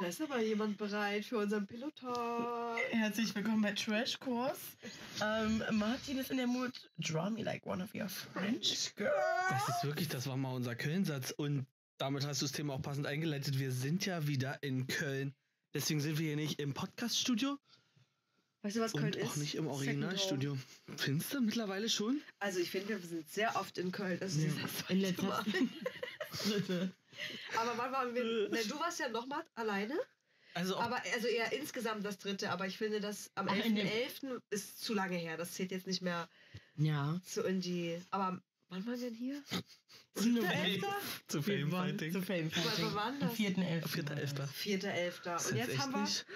Da ist aber jemand bereit für unseren Pilot-Talk. Herzlich willkommen bei Trash Course. Ähm, Martin ist in der Mood. Draw me like one of your French girls. Das ist wirklich, das war mal unser Köln-Satz. Und damit hast du das Thema auch passend eingeleitet. Wir sind ja wieder in Köln. Deswegen sind wir hier nicht im Podcast-Studio Weißt du, was Köln und ist? auch nicht im Originalstudio. Findest du mittlerweile schon? Also ich finde, wir sind sehr oft in Köln. Das ist Ja. dieser In letzter Mal. Dritte. Aber wann waren wir? Ne, du warst ja nochmal alleine. Also, Aber also eher insgesamt das dritte. Aber ich finde, das am Ach, in dem- 11.11. ist zu lange her. Das zählt jetzt nicht mehr Ja. so in die. Aber wann waren wir denn hier? Zu Fame-Fighting. Zu Fame Wann waren das? Am 4.11. Vierter, elfter. Vierter, elfter. Ist Und das jetzt haben wir. nicht?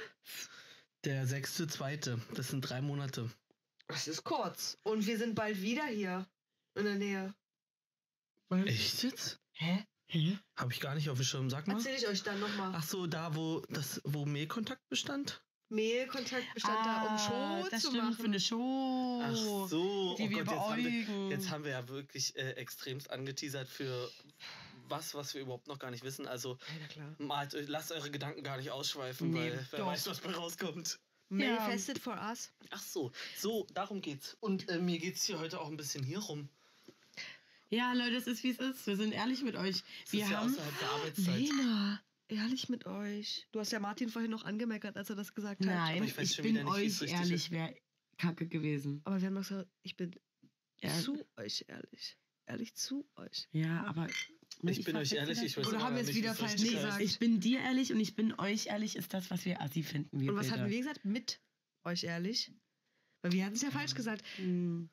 Der sechste, zweite. Das sind drei Monate. Das ist kurz. Und wir sind bald wieder hier. In der Nähe. Echt jetzt? Hä? Hä? Habe ich gar nicht auf dem Schirm. Sag mal. Erzähle ich euch dann nochmal. Ach so, da wo das, wo Mehlkontakt bestand? Mehlkontakt bestand da, um Show Ah, das zu stimmt, machen. für eine Show. Ach so, die oh wir Gott, jetzt, haben wir, jetzt haben wir ja wirklich äh, extremst angeteasert für was, was wir überhaupt noch gar nicht wissen. Also Ja, malt, euch- lasst eure Gedanken gar nicht ausschweifen, Nee, weil wer doch. weiß, was bei rauskommt. Manifested for us. Ach so, so, darum geht's. Und äh, mir geht's hier heute auch ein bisschen hier rum. Ja, Leute, es ist wie es ist. Wir sind ehrlich mit euch. Es Wir ist ja haben. außerhalb der Arbeitszeit. Lena, ehrlich mit euch. Du hast ja Martin vorhin noch angemeckert, als er das gesagt hat. Nein, ich, ich weiß schon bin wieder nicht, wie es euch ehrlich, wäre kacke gewesen. Aber wir haben doch gesagt, ich bin Ja. zu euch ehrlich. Ehrlich zu euch. Ja, aber. Ich bin euch ehrlich, ich weiß Oder haben wir es nicht, wieder falsch gesagt? Ich bin dir ehrlich und ich bin euch ehrlich, ist das, was wir assi finden. Wir Und was Bilder. hatten wir gesagt? Mit euch ehrlich. Weil wir hatten es ja falsch gesagt. Hm.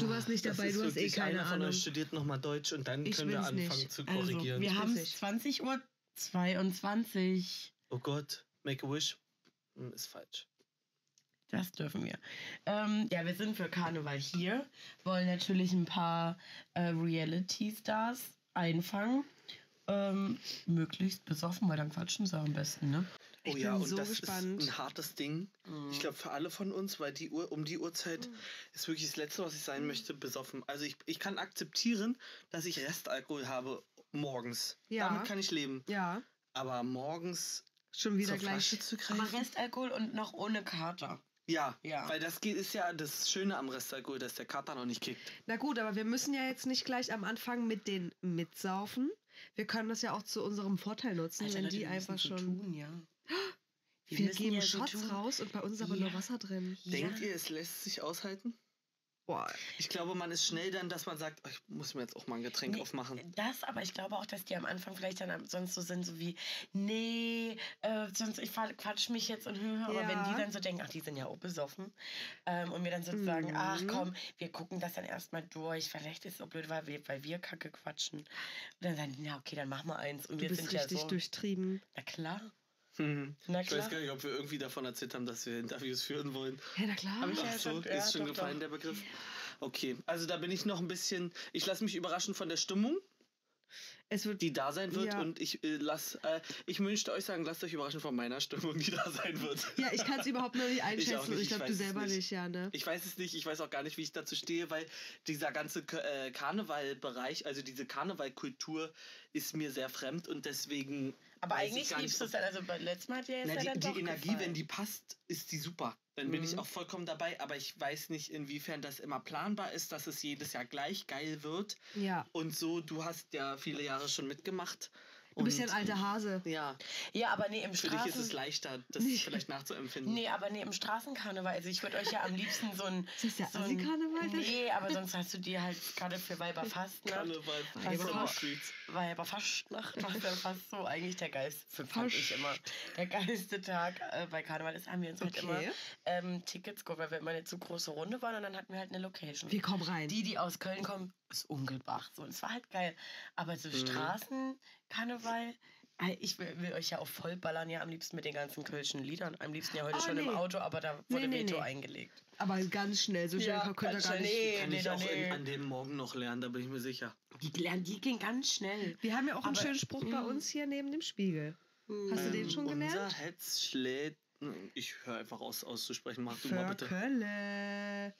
Du warst nicht dabei, du hast eh wirklich keine einer von Ahnung. euch studiert nochmal Deutsch und dann Ich können wir bin's nicht. anfangen zu Also, korrigieren. wir Ich haben es nicht. 20 Uhr 22. oh Gott, make a wish. Hm, Ist falsch. Das dürfen wir. Ähm, ja, wir sind für Karneval hier, wollen natürlich ein paar äh, Reality-Stars einfangen. Ähm, möglichst besoffen, weil dann quatschen sie am besten, ne? Ich oh ja, bin und so das gespannt. ist ein hartes Ding. Mhm. Ich glaube für alle von uns, weil die Uhr um die Uhrzeit Mhm. ist wirklich das Letzte, was ich sein möchte, besoffen. Also ich, ich kann akzeptieren, dass ich Restalkohol habe morgens. Ja. Damit kann ich leben. Ja, Aber morgens schon wieder zur gleich. Flasche zu Aber greifen. Restalkohol und noch ohne Kater. Ja, Ja. weil das geht, ist ja das Schöne am Restalkohol, dass der Kater noch nicht kickt. Na gut, aber wir müssen ja jetzt nicht gleich am Anfang mit den mitsaufen. Wir können das ja auch zu unserem Vorteil nutzen, Alter, wenn Leute, die einfach schon. Tun, ja. Wir, müssen geben ja Shots tun. raus und bei uns ist aber Ja. nur Wasser drin. Denkt Ja. ihr, es lässt sich aushalten? Boah. Ich glaube, man ist schnell dann, dass man sagt, "Oh, ich muss mir jetzt auch mal ein Getränk Nee, aufmachen. Das, aber ich glaube auch, dass die am Anfang vielleicht dann sonst so sind, so wie, nee, äh, sonst ich quatsch mich jetzt und höre. Aber Ja. wenn die dann so denken, ach, die sind ja auch besoffen, ähm, und mir dann sozusagen, Mhm. ach komm, wir gucken das dann erstmal durch, vielleicht ist es so blöd, weil wir, weil wir Kacke quatschen. Und dann sagen die, ja, okay, dann machen wir eins. Und Du wir bist sind ja richtig so. durchtrieben. Na klar. Mhm. Na Ich klar. weiß gar nicht, ob wir irgendwie davon erzählt haben, dass wir Interviews führen wollen. Ja, na klar. Hab ich Ach so, ja, ist schon doch, gefallen, doch. der Begriff. Okay, also da bin ich noch ein bisschen. Ich lasse mich überraschen von der Stimmung, Es wird die da sein wird. Ja. Und ich äh, lass, äh, ich möchte euch sagen, lasst euch überraschen von meiner Stimmung, die da sein wird. Ja, ich kann es überhaupt noch nicht einschätzen. nicht, und ich ich glaube, du selber nicht. nicht. ja, ne? Ich weiß es nicht, ich weiß auch gar nicht, wie ich dazu stehe, weil dieser ganze äh, Karnevalbereich, also diese Karnevalkultur ist mir sehr fremd und deswegen. Aber weiß ich eigentlich liebst du es dann, also beim letzten Mal hat dir jetzt Na, ja die, dann die doch Energie, gefallen. wenn die passt, ist die super. Dann bin Mhm. ich auch vollkommen dabei, aber ich weiß nicht, inwiefern das immer planbar ist, dass es jedes Jahr gleich geil wird. Ja. Und so, du hast ja viele Jahre schon mitgemacht. Du bist ja ein alter Hase. Ja, Ja, aber nee, im für dich ist Straßen... es leichter, das vielleicht nachzuempfinden. Nee, aber nee, im Straßenkarneval. Also ich würde euch ja am liebsten so ein. Ist das der so ein- Assi-Karneval? Nee, aber sonst hast du dir halt gerade für Weiberfastnacht. Karneval streets. Weiberfastnacht, was ja fast so eigentlich der Geist, für fand ich immer, der geilste Tag äh, bei Karneval ist, haben wir uns halt Okay. immer ähm, Tickets geholt, weil wir immer eine zu große Runde waren und dann hatten wir halt eine Location. Wir kommen rein. Die, die aus Köln kommen, ist Ungelbach. So, es war halt geil. Aber Mhm. so Straßenkarneval, äh, ich will, will euch ja auch vollballern, ja, am liebsten mit den ganzen kölschen Liedern. Am liebsten ja heute Oh, schon nee. im Auto, aber da wurde Nee, nee, Veto nee. eingelegt. Aber ganz schnell, so schnell Ja, könnt ihr ganz gar schnell. nicht. Nee, Kann nee, ich auch nee. in, an dem Morgen noch lernen, da bin ich mir sicher. Die, lernen- die ging ganz schnell. Wir haben ja auch einen Aber- schönen Spruch bei uns hier neben dem Spiegel. Hast du den schon Unser gelernt? Hetz schlägt. Ich höre einfach aus, auszusprechen. Mach du mal Für bitte. Kölle.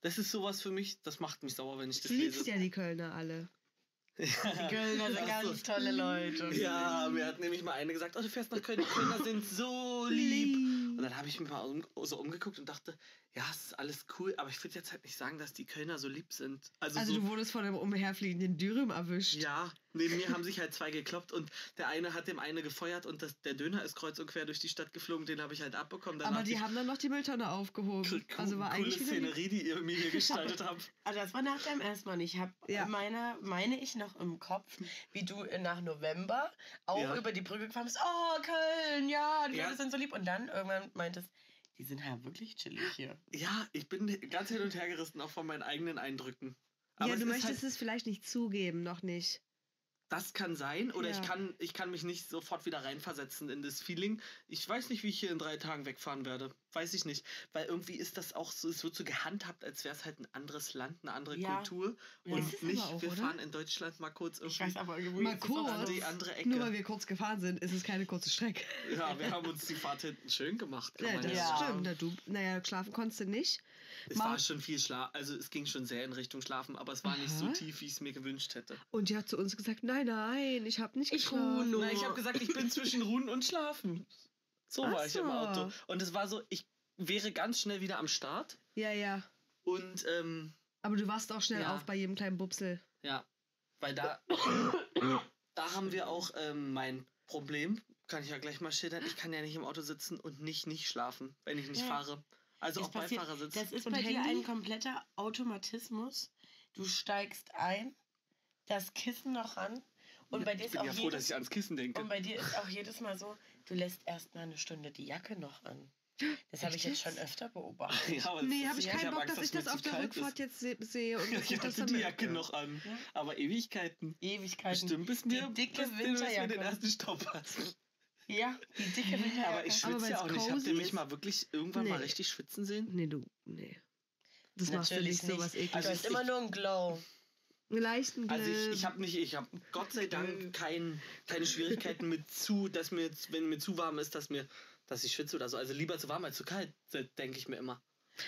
Das ist sowas für mich, das macht mich sauer, wenn ich das Du liebst lese. ja die Kölner alle. Die Kölner sind so. ganz tolle Leute. Ja, mir hat nämlich mal eine gesagt, oh, du fährst nach Köln, die Kölner sind so lieb. Und dann habe ich mich mal um, so umgeguckt und dachte, ja, es ist alles cool, aber ich würde jetzt halt nicht sagen, dass die Kölner so lieb sind. Also, Also so, du wurdest von einem umherfliegenden Dürüm erwischt. ja, neben mir haben sich halt zwei gekloppt und der eine hat dem eine gefeuert und das, der Döner ist kreuz und quer durch die Stadt geflogen, den habe ich halt abbekommen. Dann Aber die haben dann noch die Mülltonne aufgehoben. cool- Also war coole eigentlich. Szenerie, die ihr mir hier gestaltet habt. Also das war nach deinem ersten Mal. Ich habe Ja. meine, meine ich noch im Kopf, wie du nach November auch Ja. über die Brücke gefahren bist. Oh, Köln, ja, die Ja. Leute sind so lieb. Und dann irgendwann meintest, die sind ja wirklich chillig hier. Ja, ich bin ganz hin und her gerissen, auch von meinen eigenen Eindrücken. Ja, es du ist möchtest halt, es vielleicht nicht zugeben, noch nicht. Das kann sein, oder Ja. ich, kann, ich kann mich nicht sofort wieder reinversetzen in das Feeling. Ich weiß nicht, wie ich hier in drei Tagen wegfahren werde. Weiß ich nicht. Weil irgendwie ist das auch so, es wird so gehandhabt, als wäre es halt ein anderes Land, eine andere Ja. Kultur. Ja. Und nicht, auch, wir oder? fahren in Deutschland mal kurz Ich irgendwie weiß aber irgendwie. Mal kurz. an die andere Ecke. Nur weil wir kurz gefahren sind, ist es keine kurze Strecke. ja, wir haben uns die Fahrt hinten schön gemacht. Ja, das stimmt. Na, du, naja, schlafen konntest du nicht. Es Mal- war schon viel Schlaf, also es ging schon sehr in Richtung Schlafen, aber es war nicht so Aha. tief, wie ich es mir gewünscht hätte. Und die hat zu uns gesagt, nein, nein, ich habe nicht Ich geschlafen. Na, ich habe gesagt, ich bin zwischen Ruhen und Schlafen. So Ach war ich im so. Auto. Und es war so, ich wäre ganz schnell wieder am Start. Ja, ja. Und ähm, Aber du warst auch schnell Ja. auf bei jedem kleinen Bupsel. ja, weil da, da haben wir auch ähm, mein Problem. Kann ich ja gleich mal schildern. Ich kann ja nicht im Auto sitzen und nicht nicht schlafen, wenn ich nicht Ja. fahre. Also Das auch passiert- Beifahrersitz. Das ist Und bei dir ein kompletter Automatismus. Du steigst ein, das Kissen noch ran und bei dir ich ist bin auch ja froh, dass jedes, ich ans Kissen denke. und bei dir ist auch jedes Mal so, du lässt erst mal eine Stunde die Jacke noch an. Das habe ich jetzt schon öfter beobachtet. Ja, aber Nee, habe ist- ich keinen Bock, Angst, dass ich das auf der Rückfahrt ist. jetzt se sehe. Und Ja, dass ich das hatte die dann Jacke noch an. Ja. Aber Ewigkeiten. Ewigkeiten. Bestimmt bis mir, dicke bis, bis mir den ersten Staub hast. Ja, die dicke Winterjacke. Aber ich Aber schwitze ja weil's auch nicht. Habt ihr mich mal wirklich irgendwann mal Nee. richtig schwitzen sehen? Nee, du, nee. Das machst du Natürlich nicht, so was ekliges. Du Also hast ich- immer nur einen Glow. Einen leichten Also ich, ich habe nicht, ich habe Gott sei Dank kein, keine Schwierigkeiten mit zu, dass mir, wenn mir zu warm ist, dass mir, dass ich schwitze oder so. Also lieber zu warm als zu kalt, denke ich mir immer.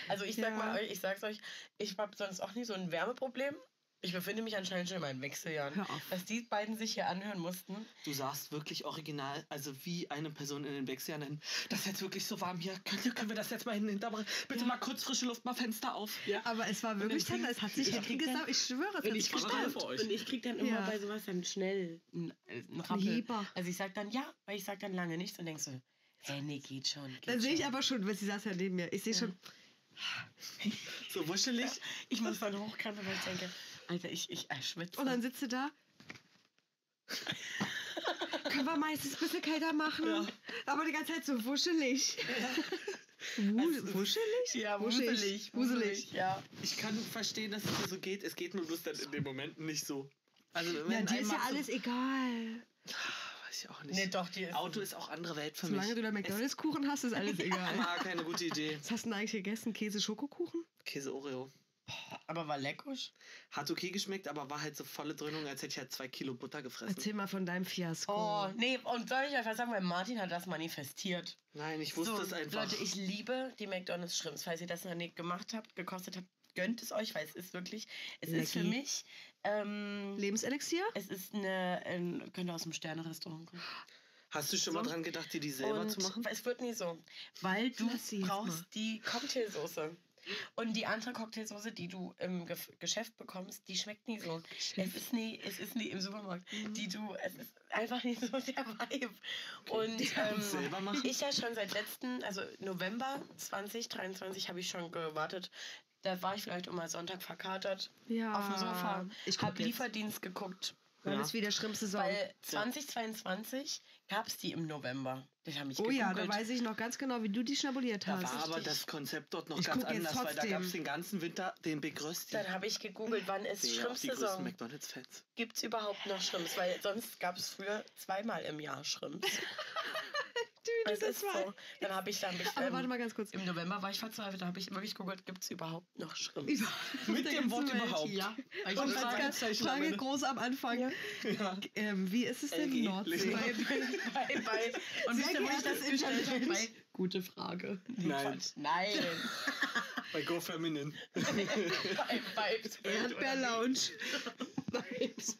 Also ich sag Ja. mal euch, ich sag's euch, ich habe sonst auch nie so ein Wärmeproblem. Ich befinde mich anscheinend schon in meinen Wechseljahren. Was die beiden sich hier anhören mussten. Du sahst wirklich original, also wie eine Person in den Wechseljahren. Das ist jetzt wirklich so warm hier. Können, können wir das jetzt mal hin hinterbringen? Bitte Ja. mal kurz frische Luft, mal Fenster auf. Ja. Aber es war wirklich dann. Es hat sich gesagt, ich schwöre, es hat Und sich euch. und ich krieg dann immer Ja. bei sowas dann schnell einen, einen Rappel. Also ich sag dann ja, weil ich sag dann lange nichts und denkst so, hä, nee, geht schon. Geht Dann sehe ich aber schon, weil sie saß ja neben mir. Ich sehe Ja. schon, So wuschelig. Ich muss dann hochkrempeln, weil ich denke, Alter, ich, ich äh, schwitze. und dann sitzt sie da. Können wir meistens ein bisschen kälter machen? Ja. Aber die ganze Zeit so wuschelig. Wu Also, wuschelig? ja, Wuschig. wuselig, ja. Ich kann verstehen, dass es dir so geht. Es geht mir bloß dann in dem Moment nicht so. Also, wenn Ja, dir ist ja so- alles egal. Weiß ich auch nicht. Nee, doch, die ist... Auto ist auch andere Welt für Solange mich. du da McDonalds-Kuchen hast, ist alles egal. Ah, keine gute Idee. Was hast du denn eigentlich gegessen? Käse-Schokokuchen? Käse Oreo. Aber war leckisch. Hat okay geschmeckt, aber war halt so volle Dröhnung, als hätte ich halt zwei Kilo Butter gefressen. Erzähl mal von deinem Fiasko. Oh, nee, und soll ich einfach sagen, weil Martin hat das manifestiert. Nein, ich wusste so, es einfach. Leute, ich liebe die McDonalds Shrimps. Falls ihr das noch nicht gemacht habt, gekostet habt, gönnt es euch, weil es ist wirklich, es ist für Lecky. mich, ähm, Lebenselixier? es ist eine, ein, könnt ihr aus dem Sterne-Restaurant kommen. Hast du schon mal So. dran gedacht, dir die selber Und zu machen? es wird nie so, weil du brauchst mal. die Cocktailsoße. Und die andere Cocktailsoße, die du im Ge Geschäft bekommst, die schmeckt nie so. Es ist nie, es ist nie im Supermarkt. Mhm. Die du, es ist einfach nicht so der Vibe. Und ähm, ich ja schon seit letzten, also November 2023 habe ich schon gewartet. Da war ich vielleicht immer Sonntag verkatert Ja. auf dem Sofa. Ich habe. Lieferdienst geguckt. Dann Ja. ist wieder Schrimpsaison. Weil 2022 gab es die im November. Das habe ich Oh ja, da gegoogelt. weiß ich noch ganz genau, wie du die schnabuliert Da hast. War aber richtig. das Konzept dort noch Ich ganz anders, weil da gab es den ganzen Winter den Big Rösti. Dann habe ich gegoogelt, wann ist größten Schrimpsaison? McDonalds-Fans. Gibt es überhaupt noch Schrimps? Weil sonst gab es früher zweimal im Jahr Schrimps. Es das ist war- so. Dann habe ich dann Aber ähm, warte mal ganz kurz. Im November war ich verzweifelt, da habe ich wirklich geguckt, gibt es überhaupt noch Schrimps? Über- Mit dem Wort Welt. überhaupt. Ja. Ich Und am Frage groß am Anfang. Ja. Ähm, wie ist es denn. Nordsee? bei, bei, bei, und wisst ihr, wo ich das gestellt habe? Bei Gute Frage. Nein. Nein. Bei Go Feminine. bei Vibes. Erdbeer Lounge. Das,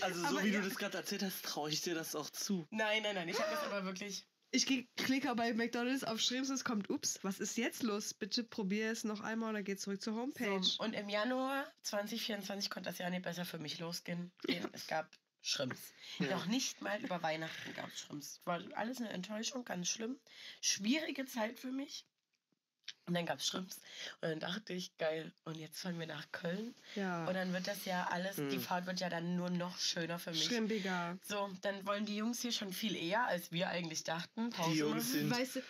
also so Aber wie ja. du das gerade erzählt hast, traue ich dir das auch zu. Nein, nein, nein. Ich habe das aber wirklich. Ich klicke bei McDonalds auf Shrimps, es kommt, ups, was ist jetzt los? Bitte probier es noch einmal oder geh zurück zur Homepage. So, und im Januar 2024 konnte das Jahr nicht besser für mich losgehen. Es gab Schrimps. Ja. Noch nicht mal über Weihnachten gab es Schrimps. War alles eine Enttäuschung, ganz schlimm. Schwierige Zeit für mich. Und dann gab es Schrimps. Und dann dachte ich, geil, und jetzt fahren wir nach Köln. ja, Und dann wird das ja alles, die Hm. Fahrt wird ja dann nur noch schöner für mich. schrimpiger. So, dann wollen die Jungs hier schon viel eher, als wir eigentlich dachten. Pause Die Jungs machen. sind Weißt du,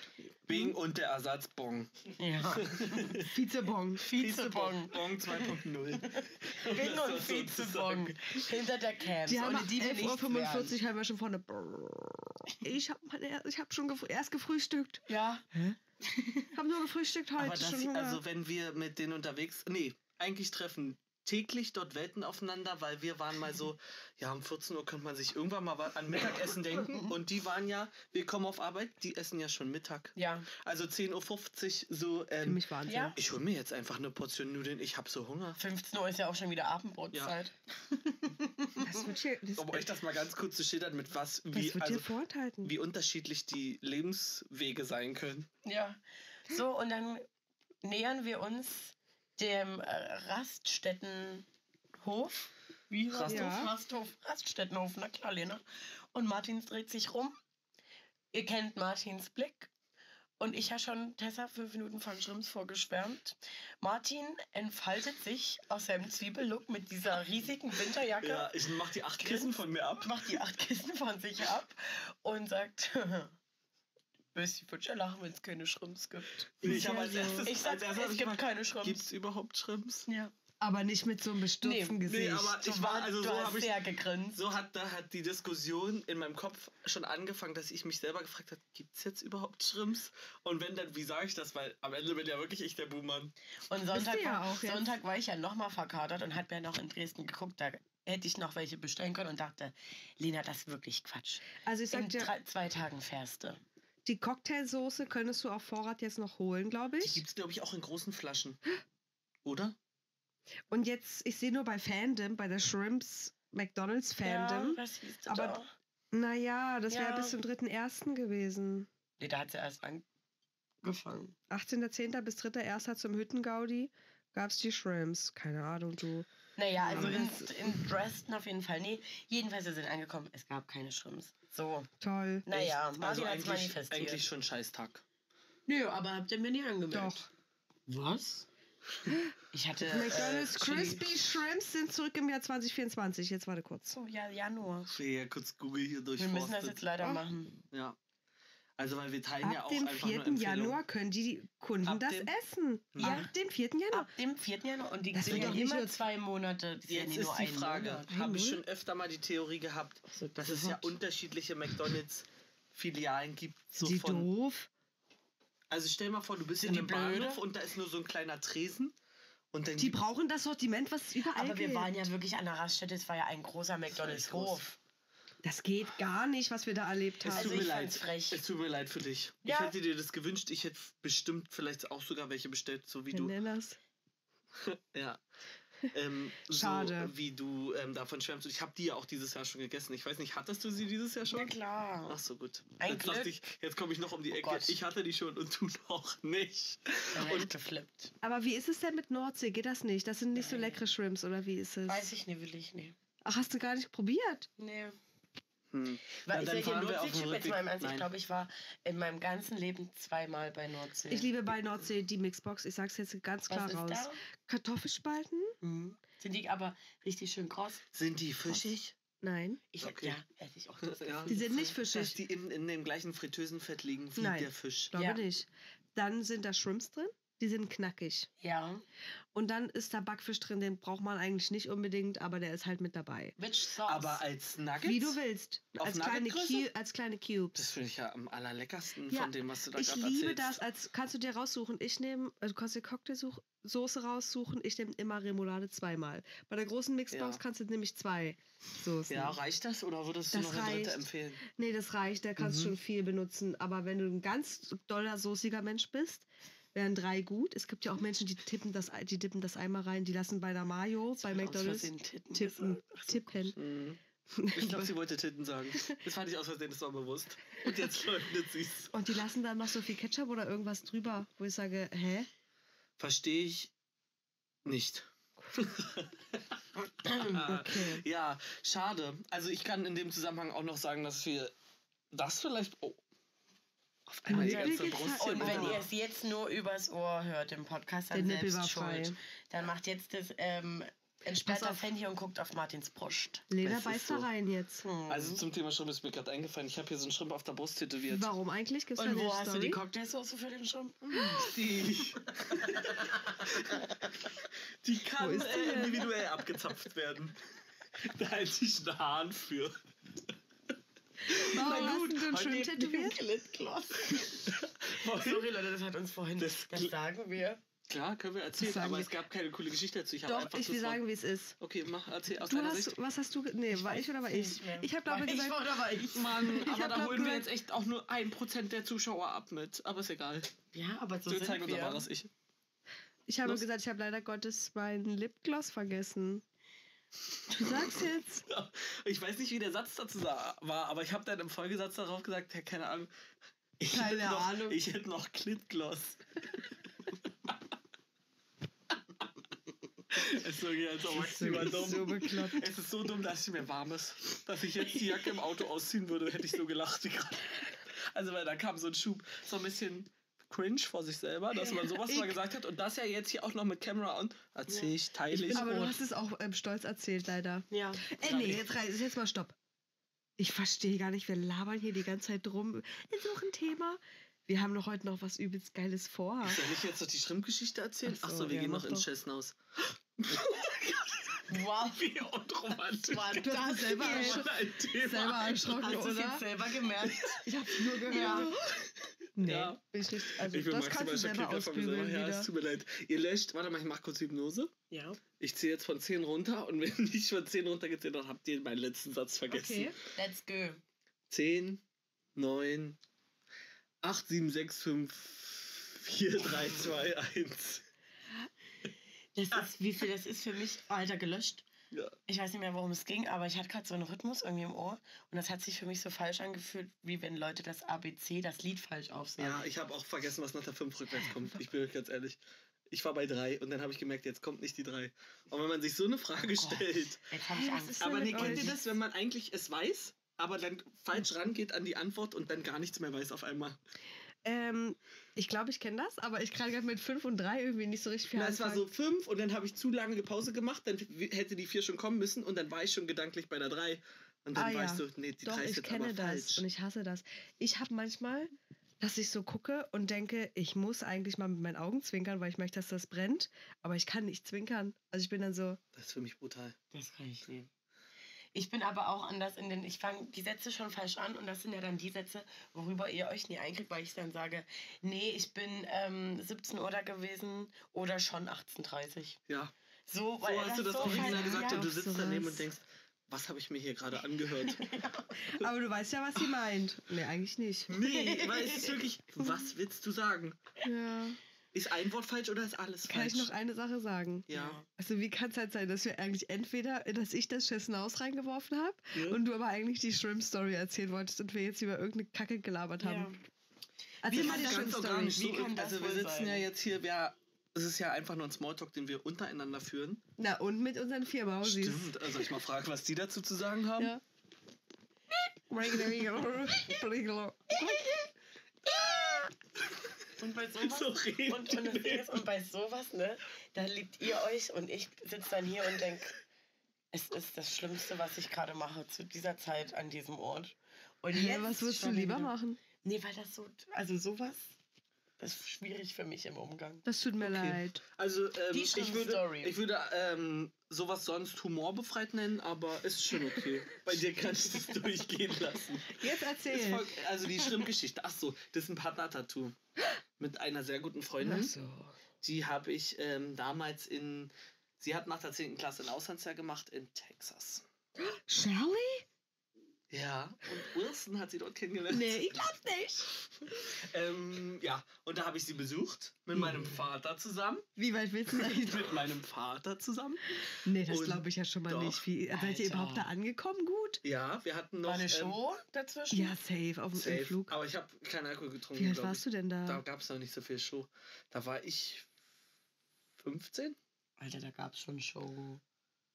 Bing und der Ersatzbong. Ja. Vizebong. Vizebong. Bong 2.0. Bing und Vizebong. Hinter der Cam. Die haben ohne die wir nichts 11.45 wären. Uhr haben wir schon vorne. Ich habe ich hab schon gefr erst gefrühstückt. Ja. Hab nur gefrühstückt heute. Das, also wenn wir mit denen unterwegs, nee, eigentlich treffen täglich dort Welten aufeinander, weil wir waren mal so, ja, um 14 Uhr könnte man sich irgendwann mal an Mittagessen denken und die waren ja, wir kommen auf Arbeit, die essen ja schon Mittag. Ja. Also 10.50 Uhr so, Für ähm, mich Wahnsinn. Ja. ich hole mir jetzt einfach eine Portion Nudeln, ich habe so Hunger. 15 Uhr ist ja auch schon wieder Abendbrotzeit. Das wird hier, das, Um euch das mal ganz kurz zu schildern, mit was, das wie, wird also, wie unterschiedlich die Lebenswege sein können. Ja. So, und dann nähern wir uns dem äh, Raststättenhof. Wie Rasthof? Ja. Rasthof. Raststättenhof, na klar, Lena. Und Martins dreht sich rum. Ihr kennt Martins Blick. Und ich habe schon Tessa fünf Minuten von Schrimps vorgeschwärmt. Martin entfaltet sich aus seinem Zwiebellook mit dieser riesigen Winterjacke. Ja, ich mach die acht Kissen von mir ab. macht die acht Kissen von sich ab und sagt, Bösi, ich würde ja lachen, wenn es keine Schrimps gibt. Ich habe ja als so. erstes, Ich sag, als erstes es ich gibt mal, keine Schrimps. Gibt es überhaupt Schrimps? Ja. Aber nicht mit so einem bestürzten Nee, Gesicht. nee, aber- Du, Ich war- also du so hast hab ich- sehr gegrinst. So hat da hat die Diskussion in meinem Kopf schon angefangen, dass ich mich selber gefragt habe, gibt es jetzt überhaupt Schrimps? Und wenn dann, wie sage ich das? Weil am Ende bin ja wirklich ich der Buhmann. Und Sonntag, du ja war. Sonntag war ich ja nochmal verkatert und hat mir noch in Dresden geguckt. Da hätte ich noch welche bestellen können und dachte, Lena, das ist wirklich Quatsch. also ich In sag dir, drei, zwei Tagen fährst du. Die Cocktailsoße könntest du auf Vorrat jetzt noch holen, glaube Die ich. gibt es, glaube ich, auch in großen Flaschen. Oder? Und jetzt, ich sehe nur bei Fandom, bei der Shrimps McDonalds Fandom. Ja, was hieß du aber- da? Naja, das wäre Ja. bis zum 3.1. gewesen. Nee, da hat sie erst angefangen. 18.10. bis 3.1. zum Hüttengaudi gab es die Shrimps. Keine Ahnung, du. Naja, also in, das- in Dresden auf jeden Fall. Nee, jedenfalls wir sind angekommen. Es gab keine Schrimps. So. Toll. Naja? Martin also hat's eigentlich, manifestiert. eigentlich schon Scheißtag. Nö, aber habt ihr mir nicht angemeldet? Doch. Was? Ich hatte. McDonalds äh, Chili- Crispy Shrimps sind zurück im Jahr 2024. Jetzt warte kurz. So, ja, Januar. Ich will ja kurz Google hier Wir durchforsten. müssen das jetzt leider Oh. machen. Ja. Also, weil wir teilen ja Ab auch dem einfach nur 4. Empfehlungen. Januar können die Kunden Ab das dem- essen. Ja. Ab dem 4. Januar. Ab dem 4. Januar. Und die Das sind ja immer nur- zwei Monate. Das ja Jetzt nicht ist nur die Frage, Monat. habe ich Null? schon öfter mal die Theorie gehabt, So, dass es ja unterschiedliche McDonalds-Filialen gibt. So die von, doof. also stell mal vor, du bist Sind in einem blöde? Bahnhof und da ist nur so ein kleiner Tresen. Und dann Die brauchen das Sortiment, was es überall Aber wir gibt. waren ja wirklich an der Raststätte. Es war ja ein großer McDonalds-Hof. Das geht gar nicht, was wir da erlebt Es haben. Also tut mir leid. frech. Es tut mir leid für dich. Ja. Ich hätte dir das gewünscht. Ich hätte bestimmt vielleicht auch sogar welche bestellt, so wie Wir du. Ja. Ähm, Schade. So wie du ähm, davon schwärmst. Ich habe die ja auch dieses Jahr schon gegessen. Ich weiß nicht, hattest du sie dieses Jahr Na schon? klar. Ach so, gut. Ein jetzt Glück. ich, jetzt komme ich noch um die Oh Ecke. Gott. ich hatte die schon und du noch nicht. Und- geflippt. Aber wie ist es denn mit Nordsee? Geht das nicht? Das sind nicht so Nein. leckere Shrimps, oder wie ist es? Weiß ich nicht, will ich nicht. Ach, hast du gar nicht probiert? Nee. Hm. Weil dann ich fahren wir auf Nordsee, dem jetzt mal im Ernst, ich glaube, ich war in meinem ganzen Leben zweimal bei Nordsee. Ich liebe bei Nordsee die Mixbox. Ich sag's jetzt ganz klar Was ist raus. da? Kartoffelspalten? Mhm. Sind die aber richtig schön kross? Sind die fischig? Nein. Ich, Okay. Ja, esse ich auch. das Ja. Die sind nicht Dass fischig. die in, in dem gleichen Fritteusenfett liegen wie Nein. der Fisch. Glaube Ja. nicht. Dann sind da Shrimps drin. Die sind knackig. Ja. Und dann ist da Backfisch drin, den braucht man eigentlich nicht unbedingt, aber der ist halt mit dabei. Which sauce? Aber als Nuggets? Wie du willst. Auf Als kleine, als kleine Das Cubes. finde ich ja am allerleckersten Ja, von dem, was du da Ich gerade liebe erzählst. das, als kannst du dir raussuchen. Ich nehme, also du kannst dir Cocktailsoße raussuchen. Ich nehme immer Remoulade zweimal. Bei der großen Mixbox Ja. kannst du nämlich zwei Soßen. Ja, reicht das oder würdest du Das noch eine dritte empfehlen? Nee, das reicht, da kannst du Mhm. schon viel benutzen. Aber wenn du ein ganz doller, soßiger Mensch bist, wären drei gut. Es gibt ja auch Menschen, die tippen das, die dippen das einmal rein, die lassen bei der Mayo, bei McDonalds tippen, so, tippen. Mhm. Ich glaube, sie wollte Titten sagen. Das fand ich aus Versehen, das war bewusst. Und jetzt leugnet sie es. Und die lassen dann noch so viel Ketchup oder irgendwas drüber, wo ich sage, hä? Verstehe ich nicht. Okay. Ja, schade. Also ich kann in dem Zusammenhang auch noch sagen, dass wir das vielleicht. Auf einmal die ganze Brust halt Und wenn ihr es jetzt nur übers Ohr hört im Podcast, Der dann Nippel selbst schuld. Dann macht jetzt das, ähm, entsperrt Pass das auf. Handy und guckt auf Martins Brust. Lena beißt da so. rein jetzt. Hm. Also zum Thema Schrimp ist mir gerade eingefallen. Ich habe hier so einen Schrimp auf der Brust tätowiert. Warum eigentlich? Gibt's und wo hast du Story? die Cocktailsoße für den Schrimp? Die, die kann die äh, individuell abgezapft werden. Da halte ich einen Hahn für. Warum Na hast gut, du denn schön tätowiert? Sorry Leute, das hat uns vorhin, Das- das, sagen wir. Klar, können wir erzählen, aber wir. es gab keine coole Geschichte dazu. Ich Doch, einfach ich will sagen, wie es ist. Okay, mach, erzähl aus Du deiner hast, Sicht. was hast du, nee, war ich oder war ich? Ich habe glaube War gesagt, ich oder war ich? Mann, Ich aber da holen wir jetzt echt auch nur ein Prozent der Zuschauer ab mit. Aber ist egal. Ja, aber so sind zeigen unser wir. wahres Ich. ich habe Los. gesagt, ich habe leider Gottes meinen Lipgloss vergessen. Du sagst jetzt. Ich weiß nicht, wie der Satz dazu war, aber ich habe dann im Folgesatz darauf gesagt, ja, keine Ahnung. Ich Keine hätte noch, Ahnung. Ich hätte noch Klitgloss. es ist so, maximal dumm. so. Es ist so dumm, dass es mir warm ist. Dass ich jetzt die Jacke im Auto ausziehen würde, hätte ich so gelacht. Also, weil da kam so ein Schub, so ein bisschen cringe vor sich selber, dass man sowas mal gesagt hat. Und das ja jetzt hier auch noch mit Kamera und erzähle ich, teile ich. Aber du hast es auch ähm, stolz erzählt, leider. Ja. Äh, nee, jetzt, jetzt mal Stopp. Ich verstehe gar nicht, wir labern hier die ganze Zeit drum. Ist noch ein Thema. Wir haben doch heute noch was übelst Geiles vor. Soll ich jetzt noch die Schrimpgeschichte erzählen? Ach Ach so, wir ja, gehen noch ins doch. Chessnaus. Wow. Wie unromantisch. War Du hast selber, ersch ein Thema. selber erschrocken, Hast du es oder? jetzt selber gemerkt? Ich hab's nur gehört. Ja. Nee, Ja. bin ich richtig. Also, Ich bin das kannst du maximal selber ausbügeln Ja, es tut mir leid. Ihr löscht, warte mal, ich mach kurz Hypnose. Ja. Ich zähle jetzt von 10 runter und wenn ich von 10 runtergezählt habe, habt ihr meinen letzten Satz vergessen. Okay. Let's go. 10, 9, 8, 7, 6, 5, 4, 3, 2, 1. Das ist, wie viel das ist für mich, Alter, gelöscht. Ja. Ich weiß nicht mehr, worum es ging, aber ich hatte gerade so einen Rhythmus irgendwie im Ohr. Und das hat sich für mich so falsch angefühlt, wie wenn Leute das ABC, das Lied falsch aufsagen. ja, ich habe auch vergessen, was nach der 5 rückwärts kommt. Ich bin euch ganz ehrlich. Ich war bei 3 und dann habe ich gemerkt, jetzt kommt nicht die 3. Und wenn man sich so eine Frage Oh stellt. Jetzt habe ich Angst. Aber nee, kennt ihr das, wenn man eigentlich es weiß, aber dann falsch rangeht an die Antwort und dann gar nichts mehr weiß auf einmal? Ähm, ich glaube, ich kenne das, aber ich kann gerade mit 5 und 3 irgendwie nicht so richtig viel Na, es war so anfangen. 5 und dann habe ich zu lange Pause gemacht, dann hätte die 4 schon kommen müssen und dann war ich schon gedanklich bei der 3. Und dann Ah, ja. weißt du, nee, die Doch, 3 ist ich jetzt kenne aber das falsch. und ich hasse das. Ich habe manchmal, dass ich so gucke und denke, ich muss eigentlich mal mit meinen Augen zwinkern, weil ich möchte, dass das brennt, aber ich kann nicht zwinkern. Also ich bin dann so, Das ist für mich brutal. Das kann ich nehmen. Ich bin aber auch anders in den, ich fange die Sätze schon falsch an und das sind ja dann die Sätze, worüber ihr euch nie einkriegt, weil ich dann sage, nee, ich bin ähm, 17 Uhr da gewesen oder schon 18.30 Ja. So, So weil hast du das so original falsch- gesagt ja. und du sitzt daneben sowas. und denkst, was habe ich mir hier gerade angehört? aber du weißt ja, was sie meint. Nee, eigentlich nicht. nee, weil es ist wirklich, was willst du sagen? Ja. Ist ein Wort falsch oder ist alles Kann falsch? ich noch eine Sache sagen? ja. Also wie kann es halt sein, dass wir eigentlich entweder, dass ich das Chessnaus reingeworfen habe Ja. und du aber eigentlich die Shrimp-Story erzählen wolltest und wir jetzt über irgendeine Kacke gelabert haben. Ja. Erzähl Wie mal kann die das ganz Shrimp-Story. organisch Wie so. kann das Also wir sitzen sein? ja jetzt hier, wir, es ist ja einfach nur ein Smalltalk, den wir untereinander führen. Na und mit unseren vier Mausis. Stimmt, also ich mal frage, was die dazu zu sagen haben. Ja. Und bei sowas, So und, und, das Ding ist, und bei sowas, ne, da liebt ihr euch und ich sitze dann hier und denke, es ist das Schlimmste, was ich gerade mache zu dieser Zeit an diesem Ort. Und jetzt was würdest du lieber wieder- machen? Nee, weil das so, also sowas, das ist schwierig für mich im Umgang. Das tut mir Okay. leid. Also ähm, Die ich würde, Story. ich würde ähm, sowas sonst humorbefreit nennen, aber ist schon okay. Bei dir kann ich das durchgehen lassen. Jetzt erzähl. voll, also die Schrimpgeschichte. Ach so, das ist ein Partner-Tattoo mit einer sehr guten Freundin. Ach so. Die habe ich ähm, damals in. Sie hat nach der 10. Klasse ein Auslandsjahr gemacht in Texas. Shirley? Ja, und Wilson hat sie dort kennengelernt. Nee, ich glaub's nicht. Ähm, ja, und da habe ich sie besucht mit meinem Vater zusammen. Wie weit willst du eigentlich? mit meinem Vater zusammen. Nee, das glaube ich ja schon mal doch, nicht. Wie, seid ihr Alter. überhaupt da angekommen gut? Ja, wir hatten noch. War eine ähm, Show dazwischen? Ja, safe auf dem Flug. Aber ich habe keinen Alkohol getrunken. Wie alt warst du denn da? Da gab es noch nicht so viel Show. Da war ich 15. Alter, da gab es schon Show.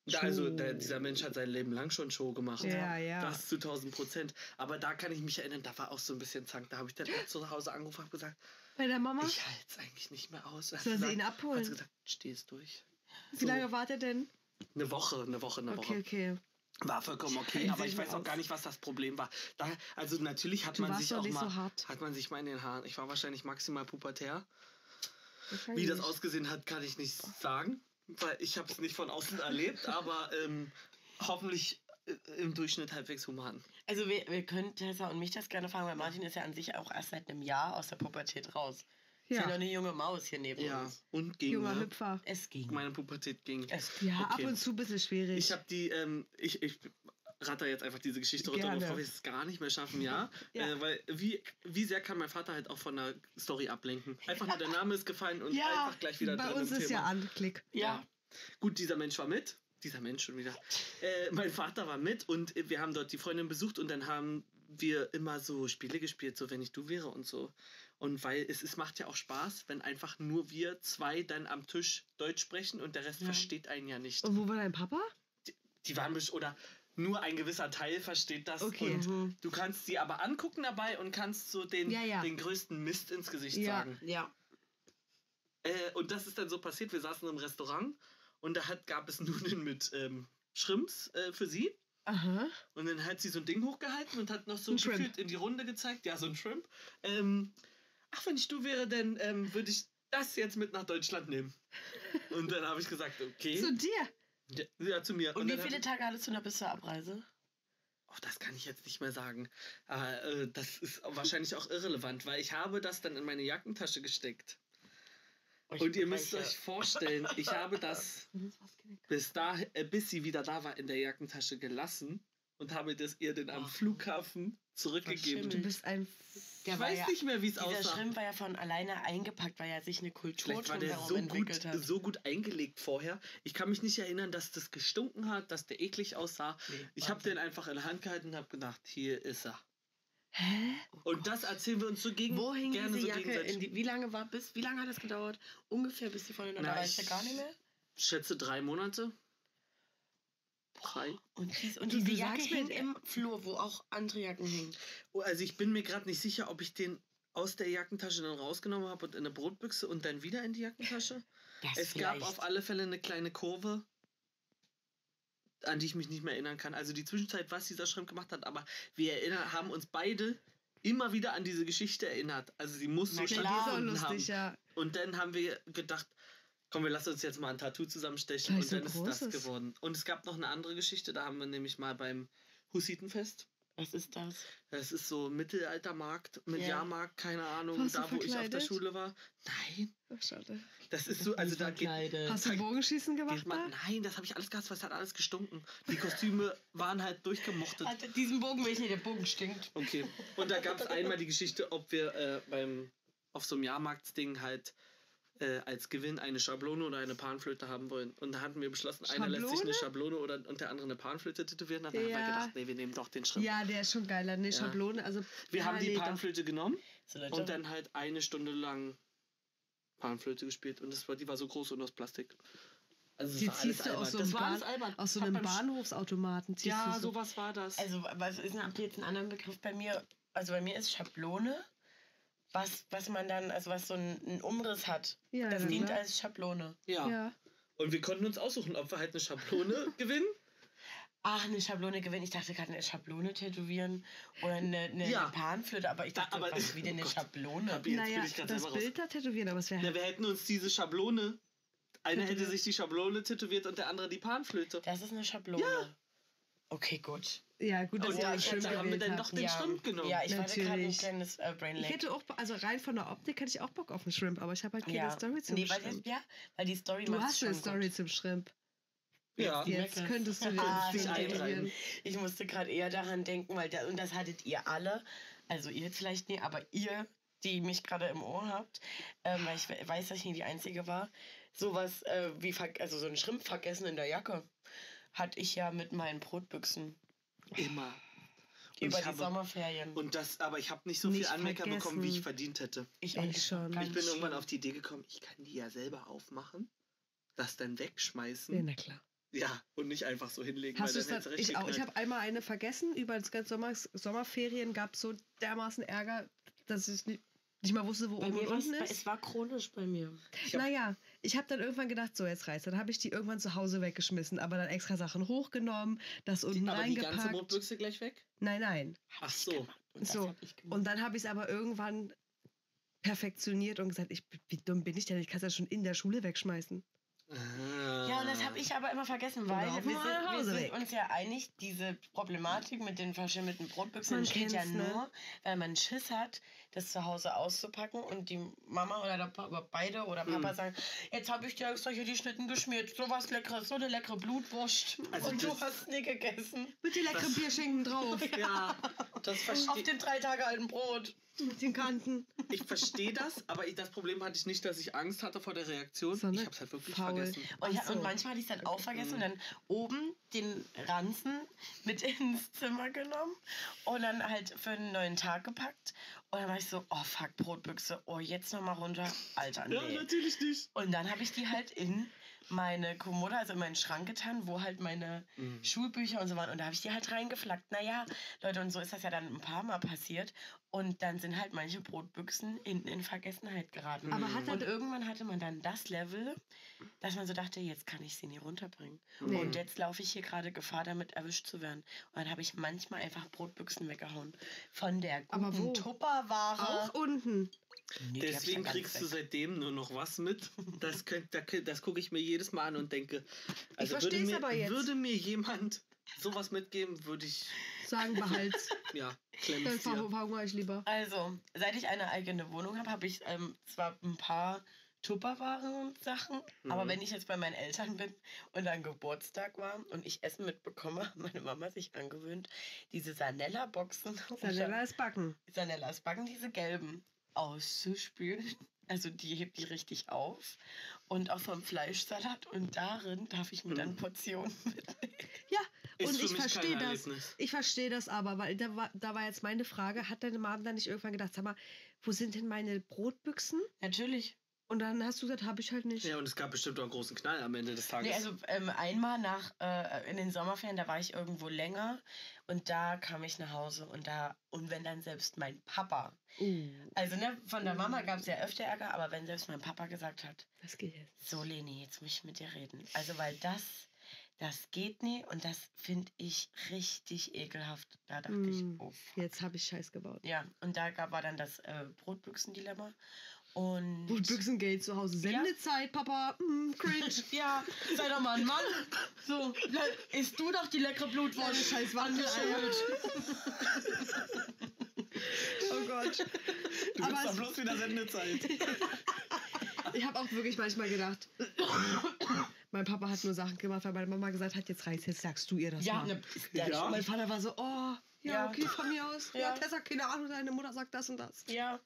Da, also der, dieser Mensch hat sein Leben lang schon Show gemacht. Ja, ja. Das zu 1000 Prozent. Aber da kann ich mich erinnern, da war auch so ein bisschen Zank. Da habe ich dann auch zu Hause angerufen und gesagt, Bei der Mama? ich halte es eigentlich nicht mehr aus. Hat Soll sie ihn Hat abholen? sie gesagt, stehst durch. Wie lange wart ihr denn? Eine Woche, eine Woche, eine Okay, Woche. okay. War vollkommen okay, aber ich weiß auch gar nicht, was das Problem war. Da, also natürlich hat Du man sich auch mal, so hat man sich mal in den Haaren. Ich war wahrscheinlich maximal pubertär. Wie das ausgesehen hat, kann ich nicht sagen, weil ich habe es nicht von außen erlebt, aber ähm, hoffentlich äh, im Durchschnitt halbwegs human. Also wir, wir können Tessa und mich das gerne fragen, weil Martin ist ja an sich auch erst seit einem Jahr aus der Pubertät raus. Ist ja noch Ja, eine junge Maus hier neben Ja, uns. und ging. junger Ne? Hüpfer. Es ging. Meine Pubertät ging. Es Ja, Okay. ab und zu ein bisschen schwierig. Ich habe die, ähm, ich, ich ratter jetzt einfach diese Geschichte runter, Gerne. bevor wir es gar nicht mehr schaffen, ja. Ja. Äh, weil wie, wie sehr kann mein Vater halt auch von der Story ablenken? Einfach nur der Name ist gefallen und ja, einfach gleich wieder bei drin uns im ist Thema. ja Anklick. Ja. Gut, dieser Mensch war mit. Dieser Mensch schon wieder. Äh, mein Vater war mit und wir haben dort die Freundin besucht und dann haben wir immer so Spiele gespielt, so wenn ich du wäre und so. Und weil es, es macht ja auch Spaß, wenn einfach nur wir zwei dann am Tisch Deutsch sprechen und der Rest Ja. versteht einen ja nicht. Und wo war dein Papa? Die waren besch- oder nur ein gewisser Teil versteht das. Okay. Und Mhm. du kannst sie aber angucken dabei und kannst so den, Ja, ja. den größten Mist ins Gesicht Ja. sagen. Ja. Äh, und das ist dann so passiert. Wir saßen im Restaurant und da hat, gab es Nudeln mit ähm, Shrimps äh, für sie. Aha. Und dann hat sie so ein Ding hochgehalten und hat noch so Ein Shrimp. gefühlt in die Runde gezeigt. Ja, so ein Shrimp. Ähm, ach, wenn ich du wäre, dann ähm, würde ich das jetzt mit nach Deutschland nehmen. Und dann habe ich gesagt, okay. Zu dir. Ja, ja, zu mir. Und wie dann viele Tage hattest du noch bis zur Abreise? Oh, das kann ich jetzt nicht mehr sagen. Äh, das ist wahrscheinlich auch irrelevant, weil ich habe das dann in meine Jackentasche gesteckt. Oh, Und ihr müsst euch vorstellen, ich habe das bis, da, äh, bis sie wieder da war in der Jackentasche gelassen und habe das ihr dann am Oh. Flughafen zurückgegeben. Du bist ein. Der Ich war weiß ja- nicht mehr, wie es aussah. Shrimp war ja von alleine eingepackt, weil er sich eine Kultur Vielleicht war der so gut, hat. so gut eingelegt vorher. Ich kann mich nicht erinnern, dass das gestunken hat, dass der eklig aussah. Nee, Ich habe den einfach in der Hand gehalten und habe gedacht, hier ist er. Hä? Und das erzählen wir uns so gegen Wo hing gerne diese so Jacke? die, wie lange war bis? Wie lange hat das gedauert? Ungefähr bis die Freundin da war. Ich ja gar nicht mehr. schätze drei Monate. Drei. Und, dies, und Du- diese du Jacke hing im Flur, wo auch andere Jacken hingen. Oh, Also ich bin mir gerade nicht sicher, ob ich den aus der Jackentasche dann rausgenommen habe und in eine Brotbüchse und dann wieder in die Jackentasche. Das es gab auf alle Fälle eine kleine Kurve, an die ich mich nicht mehr erinnern kann. Also die Zwischenzeit, was dieser Schrimp gemacht hat, aber wir erinnern, haben uns beide immer wieder an diese Geschichte erinnert. Also sie muss so Na Die ist klar. lustig, haben. ja. Und dann haben wir gedacht, komm, wir lassen uns jetzt mal ein Tattoo zusammenstechen. Und so dann ist das geworden. Und es gab noch eine andere Geschichte, da haben wir nämlich mal beim Hussitenfest. Was ist das? Das ist so Mittelaltermarkt mit Ja. Jahrmarkt, keine Ahnung, Warst da wo ich auf der? Schule war. Nein, Ach, schade. das ist so, also da geht. Hast du Bogenschießen gemacht? man, nein, das habe ich alles gehasst, weil es hat alles gestunken. Die Kostüme waren halt durchgemochtet. Alter, diesen Bogen will ich nicht, der Bogen stinkt. Okay. Und da gab es einmal die Geschichte, ob wir äh, beim auf so einem Jahrmarktsding halt äh, als Gewinn eine Schablone oder eine Panflöte haben wollen. Und da hatten wir beschlossen, einer lässt sich eine Schablone oder und der andere eine Panflöte tätowieren. Dann haben wir Ja. gedacht, nee, wir nehmen doch den Schritt. Ja, der ist schon geiler. Ne, Schablone. Also, Wir ja, haben die nee, doch. Panflöte genommen So, Leute. und dann halt eine Stunde lang Panflöte gespielt. Und das war, die war so groß und aus Plastik. Also das Die ziehst du aus so Bahn, aus so einem Bahnhofsautomaten. Ziehst Ja, du so. sowas war das. Also, was ist denn, habt ihr jetzt einen anderen Begriff bei mir? Also bei mir ist Schablone, was, was man dann, also was so einen, Umriss hat. Ja, Das ja, dient klar. als Schablone. ja. Ja. Und wir konnten uns aussuchen, ob wir halt eine Schablone gewinnen. Ach, eine Schablone gewinnen. Ich dachte gerade eine Schablone tätowieren oder eine, eine, Ja. eine Panflöte, aber ich Da- dachte, aber- was, wie denn eine oh. Schablone? Naja, das. Bild da tätowieren, aber es wäre Na, wir hätten uns diese Schablone. Einer hätte sich die Schablone tätowiert und der andere die Panflöte. Das ist eine Schablone. Okay, gut. Ja, gut, dass da, den Schirm da haben wir gewählt dann habt. doch den ja, Schrimp genommen. Ja, ich hatte gerade ein Natürlich. kleines äh, Brain Ich hätte auch, also rein von der Optik hätte ich auch Bock auf einen Shrimp, aber ich habe halt keine ja. Story zum nee, weil, Shrimp. das, ja, weil die Story Du hast eine Story Gut. zum Shrimp. Ja. die Jetzt könntest du dir Ah, einreihen. Ich musste gerade eher daran denken, weil da, und das hattet ihr alle, also ihr jetzt vielleicht nie, aber ihr, die mich gerade im Ohr habt, ähm, weil ich we- weiß, dass ich nie die Einzige war, sowas äh, wie, also so ein Schrimp vergessen in der Jacke, hatte ich ja mit meinen Brotbüchsen Immer. Und über ich die habe- Sommerferien. Und das, aber ich habe nicht so Nicht viel Anmecker bekommen, wie ich vergessen. verdient hätte. ich, Ich schon. Ich bin irgendwann schlimm. auf die Idee gekommen, ich kann die ja selber aufmachen, das dann wegschmeißen. Ja, na klar. Ja, und nicht einfach so hinlegen. Hast du weil es dann dann, ich auch. Ich habe einmal eine vergessen. Über das ganze Sommer, Sommerferien gab es so dermaßen Ärger, dass ich nicht, nicht mal wusste, wo Bei oben mir und war unten es, ist. es war chronisch bei mir. Ich hab- Naja, ich habe dann irgendwann gedacht, so jetzt reißt. Dann habe ich die irgendwann zu Hause weggeschmissen, aber dann extra Sachen hochgenommen, das unten die, aber die ganze reingepackt. Brotbüchse gleich weg? nein, nein. Ach so. Und So, hab ich gemacht. Und dann habe ich es aber irgendwann perfektioniert und gesagt, ich, wie dumm bin ich denn? Ich kann es ja schon in der Schule wegschmeißen. Ja, und das habe ich aber immer vergessen, weil auf wir sind, wir Hause sind uns ja einig, diese Problematik mit den verschimmelten Brotbüchsen Man entsteht ja ne? nur, weil man Schiss hat, das zu Hause auszupacken und die Mama oder der Papa, oder beide oder Papa Mhm. sagen, jetzt habe ich dir extra hier die Schnitten geschmiert, so was leckeres, so eine leckere Blutwurst Also und du hast nie gegessen. Mit den leckeren Bierschinken drauf. Ja, das Auf dem drei Tage alten Brot. Mit den Kanten. ich. verstehe das, aber ich, das Problem hatte ich nicht, dass ich Angst hatte vor der Reaktion. Sondern ich habe es halt wirklich faul. vergessen. Und, ja, so. und manchmal hatte ich es dann auch vergessen und Mhm. dann oben den Ranzen mit ins Zimmer genommen und dann halt für einen neuen Tag gepackt. Und dann war ich so, oh fuck, Brotbüchse, oh jetzt nochmal runter. Alter, nee. Ja, natürlich nicht. Und dann habe ich die halt in meine Kommode, also in meinen Schrank getan, wo halt meine Mhm. Schulbücher und so waren. Und da habe ich die halt reingeflackt. Naja, Leute, und so ist das ja dann ein paar Mal passiert. Und dann sind halt manche Brotbüchsen hinten in Vergessenheit geraten. Aber hat Und irgendwann hatte man dann das Level, dass man so dachte, jetzt kann ich sie nie runterbringen. Nee. Und jetzt laufe ich hier gerade Gefahr, damit erwischt zu werden. Und dann habe ich manchmal einfach Brotbüchsen weggehauen. Von der Aber wo? guten Tupperware. Auch unten. Nee, Deswegen kriegst du seitdem nur noch was mit. Das, könnt, das gucke ich mir jedes Mal an und denke, also würde mir, aber jetzt. würde mir jemand sowas mitgeben, würde ich, Sagen behalt's. ja, Dann verhungere ich lieber. Also, seit ich eine eigene Wohnung habe, habe ich ähm, zwar ein paar Tupperware und Sachen, aber Mhm. wenn ich jetzt bei meinen Eltern bin und dann Geburtstag war und ich Essen mitbekomme, hat meine Mama sich angewöhnt, diese Sanella-Boxen, Sanella ist backen. Sanellas Backen, diese gelben, auszuspülen. Also die hebt die richtig auf. Und auch vom Fleischsalat. Und darin darf ich mir dann Mhm. Portionen mitnehmen. Ja, Ist und für ich mich kein verstehe das. Erlebnis. Ich verstehe das aber, weil da war, da war jetzt meine Frage, hat deine Mom dann nicht irgendwann gedacht, sag mal, wo sind denn meine Brotbüchsen? Natürlich. Und dann hast du gesagt, habe ich halt nicht. Ja, und es gab bestimmt auch einen großen Knall am Ende des Tages. Nee, also ähm, einmal nach, äh, in den Sommerferien, da war ich irgendwo länger und da kam ich nach Hause und da, und wenn dann selbst mein Papa, Uh, also ne, von der Mama gab es ja öfter Ärger, aber wenn selbst mein Papa gesagt hat, das geht jetzt. so Leni, jetzt muss ich mit dir reden. Also weil das, das geht nie und das finde ich richtig ekelhaft. Da dachte Mm. ich, oh fuck. Jetzt habe ich Scheiß gebaut. Ja, und da gab, war dann das äh, Brotbüchsendilemma und... Brotbüchsengate zu Hause. Sendezeit, Papa. Mm, cringe. Ja, sei doch mal ein Mann. So, isst du doch die leckere Blutwurst. Scheiß Wandeleier. oh Gott. du aber bist doch bloß wieder Sendezeit. Ich habe auch wirklich manchmal gedacht, mein Papa hat nur Sachen gemacht, weil meine Mama gesagt hat, jetzt reiß, jetzt sagst du ihr das Ja, mal. ne, Ja. Und mein Vater war so, oh, ja, Ja. okay, von mir aus. Ja, Ja. Tessa, keine Ahnung, deine Mutter sagt das und das. Ja,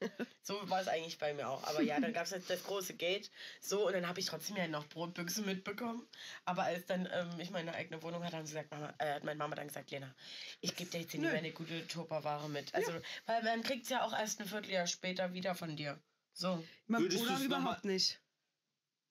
so war es eigentlich bei mir auch. Aber ja, dann gab es das große Gate. So, und dann habe ich trotzdem ja noch Brotbüchse mitbekommen. Aber als dann ähm, ich meine eigene Wohnung hatte, haben sie gesagt, Mama, äh, hat meine Mama dann gesagt, Lena, ich gebe dir jetzt Nö. lieber eine gute Tupperware mit. Also, weil man kriegt es ja auch erst ein Vierteljahr später wieder von dir. So. Man, Würdest noch überhaupt nicht.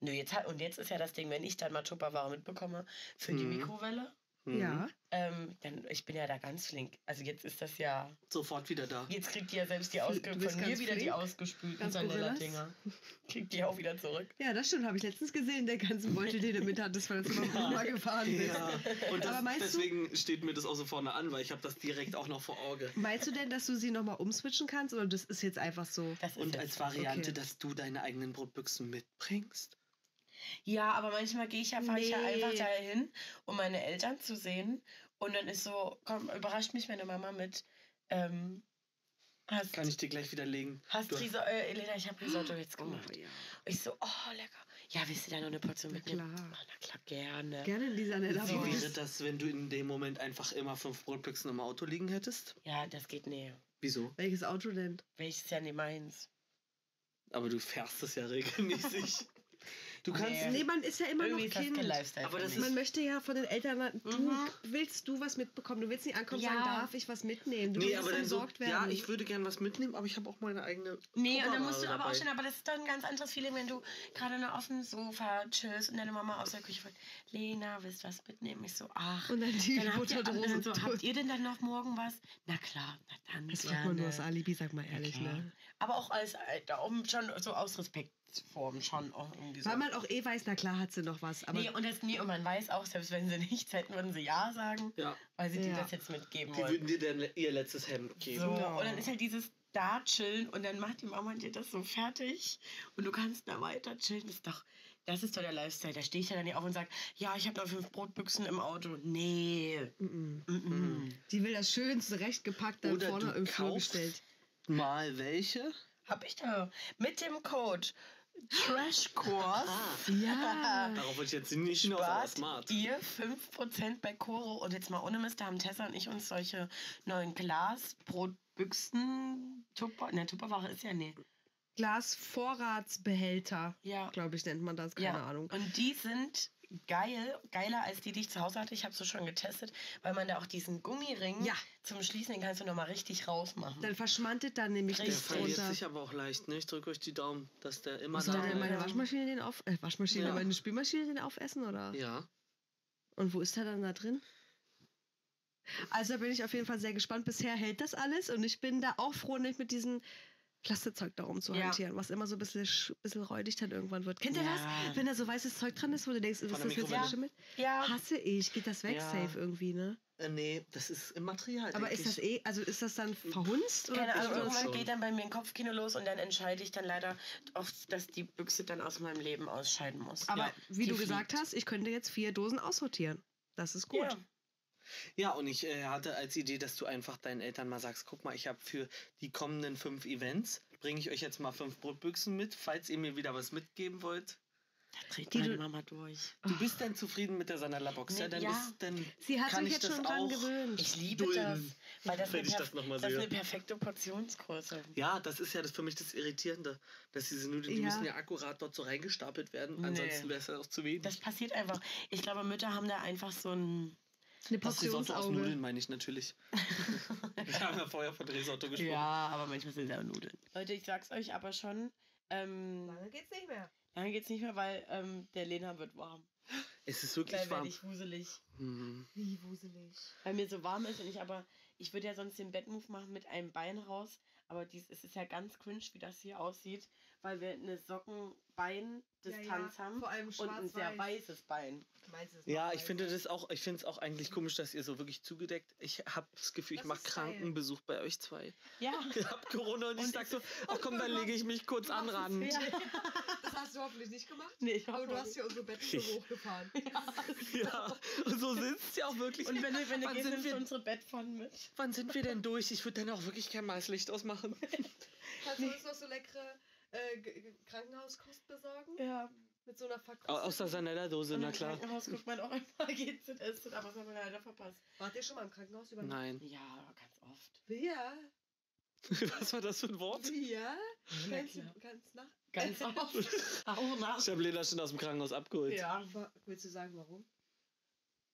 Nö, jetzt hat, und jetzt ist ja das Ding, wenn ich dann mal Tupperware mitbekomme für die Mhm. Mikrowelle, Mhm. Ja. ähm, dann, ich bin ja da ganz flink. Also jetzt ist das ja, Sofort wieder da. jetzt kriegt die ja selbst die ausge von mir wieder die flink? ausgespülten Sanella-Dinger. Kriegt die auch wieder zurück. Ja, das stimmt, habe ich letztens gesehen, der ganzen Beutel, den du mit hattest, weil du zu meiner Mama gefahren bist. Ja. Und das, Aber meinst du- deswegen steht mir das auch so vorne an, weil ich habe das direkt auch noch vor Auge. Meinst du denn, dass du sie nochmal umswitchen kannst oder das ist jetzt einfach so? Das ist Und als. Variante, okay. dass du deine eigenen Brotbüchsen mitbringst. Ja, aber manchmal gehe ich ja, fahre ich ja Nee. einfach dahin, um meine Eltern zu sehen. Und dann ist so, komm, überrascht mich meine Mama mit, ähm, Hast, Kann ich dir gleich widerlegen. hast Du- Risotto, äh, Elena, ich habe Risotto jetzt gemacht. Oh, ja. Ich so, oh, lecker. Ja, willst du da noch eine Portion Na mitnehmen? klar. Ah, na klar, gerne. Gerne in dieser Nella So Wie wäre das, wenn du in dem Moment einfach immer fünf Brotbüchsen im Auto liegen hättest? Ja, das geht näher. Wieso? Welches Auto denn? Welches ja nicht meins. Aber du fährst es ja regelmäßig. Du kannst. Nee. Nee, man ist ja immer Irgendwie noch Kind. Lifestyle. Aber das. Man möchte ja von den Eltern, du Mhm. willst du was mitbekommen. Du willst nicht ankommen und Ja. sagen, darf ich was mitnehmen? Du Nee, willst aber dann so, umsorgt ja, werden. ich würde gern was mitnehmen, aber ich habe auch meine eigene. Nee, und dann musst du aber auch dabei. schon, aber das ist dann ein ganz anderes Feeling, wenn du gerade nur auf dem Sofa chillst und deine Mama aus der Küche fragt, Lena, willst du was mitnehmen? Ich so, ach. Und dann die dann habt ihr, dann so, habt ihr denn dann noch morgen was? Na klar, na dann das fragt man nur aus. Alibi, sag mal ehrlich, klar. ne? Aber auch als Alter, um schon so aus Respektform schon auch irgendwie so. Weil man auch eh weiß, na klar hat sie noch was. Aber nee, und, das, nee, und man weiß auch, selbst wenn sie nichts hätten, würden sie Ja sagen, Ja, weil sie dir Ja. das jetzt mitgeben die wollen. würden dir dann ihr letztes Hemd geben. So, Ja. und dann ist halt dieses da chillen und dann macht die Mama dir das so fertig und du kannst da weiter chillen. Das ist doch, das ist doch der Lifestyle. Da stehe ich ja dann nicht auf und sage, ja, ich habe noch fünf Brotbüchsen im Auto. Nee. mm, mm. Mm -mm. die will das schön zurechtgepackt da Oder vorne im Flur gestellt. Mal welche? Hab ich da mit dem Code Trashkurs Ja. darauf wollte ich jetzt nicht hinaus, aber smart. ihr 5% bei Coro. Und jetzt mal ohne Mist, da haben Tessa und ich uns solche neuen Glasbrotbüchsen, Tupper, ne, Tupperware ist ja nee. Glasvorratsbehälter, Ja. glaube ich, nennt man das. Keine ja. Ahnung. Und die sind geil, geiler als die, die ich zu Hause hatte. Ich habe sie schon getestet, weil man da auch diesen Gummiring Ja. zum Schließen, den kannst du nochmal richtig rausmachen. Dann verschmantet dann nämlich Der Richtig. das verliert sich aber auch leicht, ne? Ich drücke euch die Daumen, dass der immer Soll da denn meine. Waschmaschine den auf... Äh, Waschmaschine, Ja. meine Spülmaschine den aufessen, oder? Ja. Und wo ist der dann da drin? Also da bin ich auf jeden Fall sehr gespannt. Bisher hält das alles und ich bin da auch froh, nicht mit diesem Plastikzeug da rumzuhantieren, was immer so ein bisschen, sch- bisschen räudig dann irgendwann wird. Kennt ihr Ja. das? Wenn da so weißes Zeug dran ist, wo du denkst, ist das jetzt geschimmelt? ja, Hasse ich. Geht das weg Ja. safe irgendwie, ne? Äh, nee, das ist im Material. Aber ist das eh, also ist das dann verhunzt? Oder keine Ahnung, irgendwann schon. geht dann bei mir ein Kopfkino los und dann entscheide ich dann leider oft, dass die Büchse dann aus meinem Leben ausscheiden muss. Aber Ja, wie du gesagt fliegt. hast, ich könnte jetzt vier Dosen aussortieren. Das ist gut. Ja. Ja, und ich äh, hatte als Idee, dass du einfach deinen Eltern mal sagst, guck mal, ich habe für die kommenden fünf Events, bringe ich euch jetzt mal fünf Brotbüchsen mit, falls ihr mir wieder was mitgeben wollt. Da dreht Die meine Mama durch. Du bist dann zufrieden mit der Sanala-Box, ja? Nee, Dann, ja. Ist, dann Sie hat kann sich ich jetzt das schon dran auch gewöhnt. Ich liebe dulden, das. Weil das, eine das noch mal das ist eine perfekte Portionsgröße. Ja, das ist ja das für mich das Irritierende, dass diese Nudeln, die Ja. müssen ja akkurat dort so reingestapelt werden, Nee. ansonsten wäre es ja auch zu wenig. Das passiert einfach. Ich glaube, Mütter haben da einfach so ein. Eine das Risotto aus. Nudeln meine ich natürlich. Wir haben ja vorher von Risotto gesprochen. Ja, aber manchmal sind es auch Nudeln. Leute, ich sag's euch aber schon. Ähm, Lange geht's nicht mehr. lange geht's nicht mehr, weil ähm, der Lena wird warm. Es ist wirklich werde warm. ich wuselig. Hm. Wie wuselig. Weil mir so warm ist und ich aber. Ich würde ja sonst den Bettmove machen mit einem Bein raus. Aber dies, es ist ja ganz cringe, wie das hier aussieht. Weil wir eine Sockenbein-Distanz haben. Vor allem Und ein sehr weißes Bein. Ja, ich finde das auch, ich finde es auch eigentlich komisch, dass ihr so wirklich zugedeckt. Ich habe das Gefühl, ich mache. Krankenbesuch bei euch zwei. Ja. Ihr habt Corona und, ich Und sag es so, ach komm, dann lege ich mich kurz anran. Ja. Das hast du hoffentlich nicht gemacht. Nee, ich Aber hoffe du hast hier unsere Betten so hochgefahren. Ja, und so sitzt ja auch wirklich. Und wenn du, wenn gehst, sind nimmst wir, unsere Bettpfannen mit. wann sind wir denn durch? Ich würde dann auch wirklich kein Maislicht ausmachen. Kannst du uns noch so leckere äh, Krankenhauskost besorgen? Ja. Mit so einer Verkost. Au- Aus der Sanella-Dose, na im klar. Krankenhaus guckt man auch immer GZS, aber das haben wir leider verpasst. Wart ihr schon mal im Krankenhaus übernachtet? Nein. Ja, ganz oft. Wir? Was war das für ein Wort? Ja, Ganz, klar. ganz nach. Ganz oft. auch nach. Ich habe Lena schon aus dem Krankenhaus abgeholt. Ja. Willst du sagen, warum?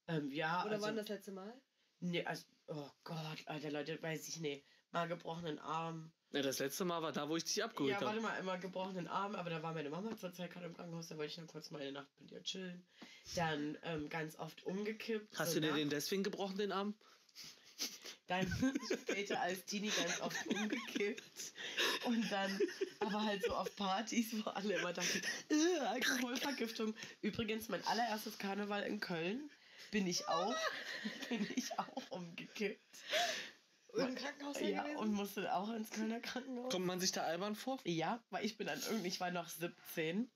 Ähm, ja, Oder also, wann das letzte Mal? Nee, also, oh Gott, Alter, Leute, weiß ich nicht. Mal gebrochenen Arm. Ja, das letzte Mal war da, wo ich dich abgeholt Ja, warte habe. mal, immer gebrochenen Arm, aber da war meine Mama zur Zeit gerade im Krankenhaus, da wollte ich dann kurz mal eine Nacht mit ihr chillen. Dann ähm, ganz oft umgekippt. Hast so du dir den deswegen gebrochen, den Arm? Dann später als Teenie ganz oft umgekippt. Und dann aber halt so auf Partys, wo alle immer dachten, äh, Alkoholvergiftung. Übrigens, mein allererstes Karneval in Köln bin ich auch, bin ich auch umgekippt. Im Krankenhaus Ja, gewesen? und musste auch ins Kölner Krankenhaus. Kommt man sich da albern vor? Ja, weil ich bin dann irgendwie, ich war noch 17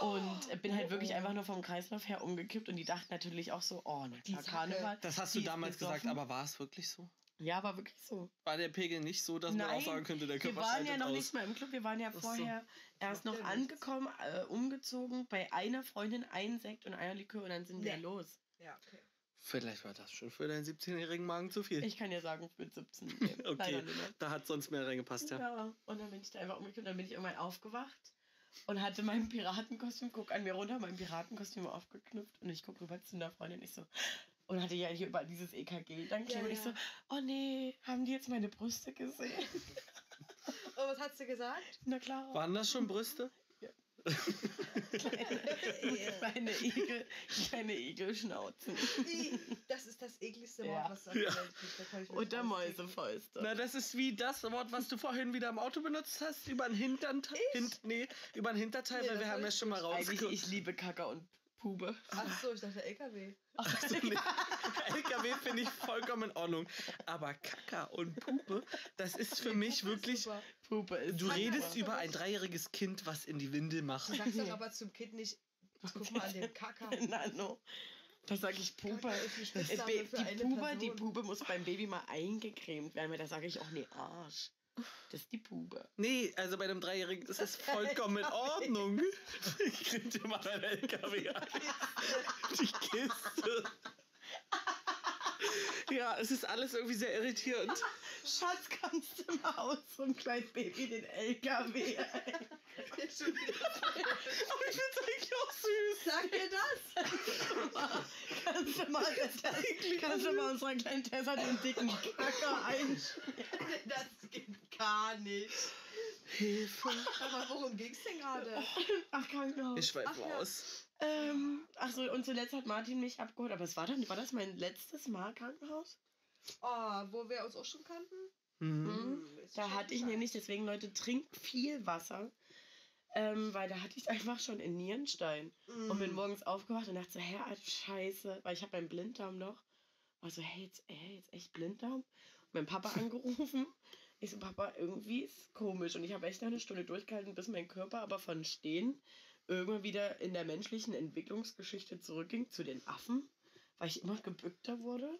und bin halt wirklich einfach nur vom Kreislauf her umgekippt und die dachten natürlich auch so, oh, na Die klar. Karneval. Das hast du damals gesagt, aber war es wirklich so? Ja, war wirklich so. War der Pegel nicht so, dass man auch Nein, sagen könnte, der Wir Körper waren ja noch aus? nicht mal im Club, wir waren ja Ach so. vorher erst noch Ja, angekommen, äh, umgezogen, bei einer Freundin ein Sekt und einer Likör und dann sind wir Nee. los. Ja, okay. Vielleicht war das schon für deinen 17-jährigen Magen zu viel. Ich kann ja sagen, mit 17. Nee, Okay. leider nicht mehr. Da hat sonst mehr reingepasst, ja. Ja, und dann bin ich da einfach umgekippt, dann bin ich irgendwann aufgewacht und hatte mein Piratenkostüm, guck an mir runter, mein Piratenkostüm aufgeknüpft und ich guck rüber zu einer Freundin und ich so, und hatte ja hier überall dieses EKG dann Ja, und ich so, oh nee, haben die jetzt meine Brüste gesehen? Und was hat sie gesagt? Na klar. Waren das schon Brüste? Kleine, kleine, Igel, kleine Igelschnauzen. I, Das ist das ekligste Wort, Ja. was der Ja. Da Oder. Mäusefäuste. Na, das ist wie das Wort, was du vorhin wieder im Auto benutzt hast, über den Hintern. Hint, nee, über den Hinterteil, Nee, weil wir haben ja schon mal rausgekommen. ich liebe Kacker und Pube. Ach so, ich dachte LKW. Also, nee, LKW finde ich vollkommen in Ordnung. Aber Kacker und Pupe, das ist für mich wirklich. Super. Pupe ist Du super. redest über ein dreijähriges Kind, was in die Windel macht. Du sagst doch aber zum Kind nicht, guck mal an den Kacker. Nano. Da sage ich. Kacker ist ein Äh, Ba- für Die eine Pube, Person. die Pube muss beim Baby mal eingecremt werden, weil da sage ich auch, nee, Arsch. Das ist die Pube. Nee, also bei einem Dreijährigen ist es vollkommen in Ordnung. Ich krieg dir mal dein LKW an. Die Kiste. Ja, es ist alles irgendwie sehr irritierend. Schatz, kannst du mal aus so einem kleinen Baby den LKW. Aber ich find's eigentlich auch süß. Sag dir das? Kannst du mal, kannst du mal unserer kleinen Tessa den dicken Kacker ein? Das geht gar nicht. Hilfe. Aber worum ging's denn gerade? Ach, Krankenhaus. Ach ja. aus. Ähm, ach so, und zuletzt hat Martin mich abgeholt, aber es war dann, war das mein letztes Mal Krankenhaus? Oh, wo wir uns auch schon kannten? Mhm. Mhm. ist Da hatte ich nämlich, deswegen Leute, trinkt viel Wasser. Ähm, weil da hatte ich einfach schon einen Nierenstein. Und bin Mm. morgens aufgewacht und dachte so, hä, scheiße. Weil ich habe meinen Blinddarm noch. War so, hey, jetzt, ey, jetzt echt Blinddarm? Und mein Papa angerufen. Ich so, Papa, irgendwie ist komisch. Und ich habe echt noch eine Stunde durchgehalten, bis mein Körper aber von Stehen irgendwann wieder in der menschlichen Entwicklungsgeschichte zurückging zu den Affen, weil ich immer gebückter wurde.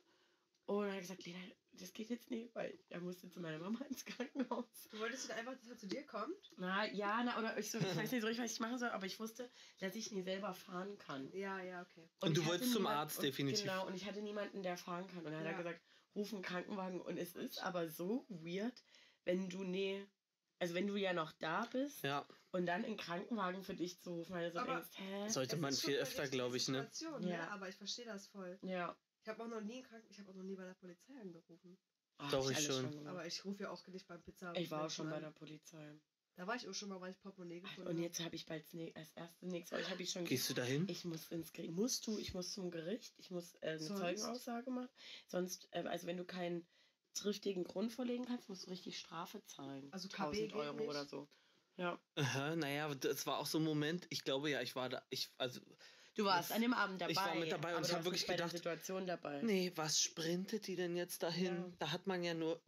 Und dann hat gesagt, Lena, das geht jetzt nicht, weil er musste zu meiner Mama ins Krankenhaus. Du wolltest dann einfach, dass er zu dir kommt? Na, ja, na, oder ich, so, ich weiß nicht so richtig, was ich machen soll, aber ich wusste, dass ich nie selber fahren kann. Ja, ja, okay. Und du ich hatte wolltest zum niemand- Arzt, und, definitiv. Genau, und ich hatte niemanden, der fahren kann. Und dann hat Ja. er gesagt, ruf einen Krankenwagen. Und es ist aber so weird, wenn du, nee, also wenn du ja noch da bist Ja, und dann einen Krankenwagen für dich zu rufen, weil du so Aber- denkst, hä? sollte man ist schon viel eine öfter, glaube ich, ne? Situation, Ja. ne? Aber ich verstehe das voll. Ja. Ich habe auch noch nie einen Kranken, ich habe auch noch nie bei der Polizei angerufen. Ah, Doch, ich alles schon. gemacht. Aber ich rufe ja auch nicht beim Pizza. ich war auch schon bei der Polizei. Da war ich auch schon mal, weil ich Portemonnaie gefunden Und habe. jetzt habe ich bald als erstes nächstes Mal, ich habe ich schon Gehst du dahin? Ich muss ins Gericht. Musst du, ich muss zum Gericht, ich muss äh, eine Sonst? Zeugenaussage machen. Sonst, äh, also wenn du keinen triftigen Grund vorlegen kannst, musst du richtig Strafe zahlen. Also KB 1000 geht Euro nicht? oder so. Ja. Aha, naja, das war auch so ein Moment, ich glaube ja, ich war da, ich, also, Du warst Das- an dem Abend dabei. ich war mit dabei und aber ich du hab warst wirklich nicht bei der gedacht, Situation dabei. nee, was sprintet die denn jetzt dahin? Ja. Da hat man ja nur,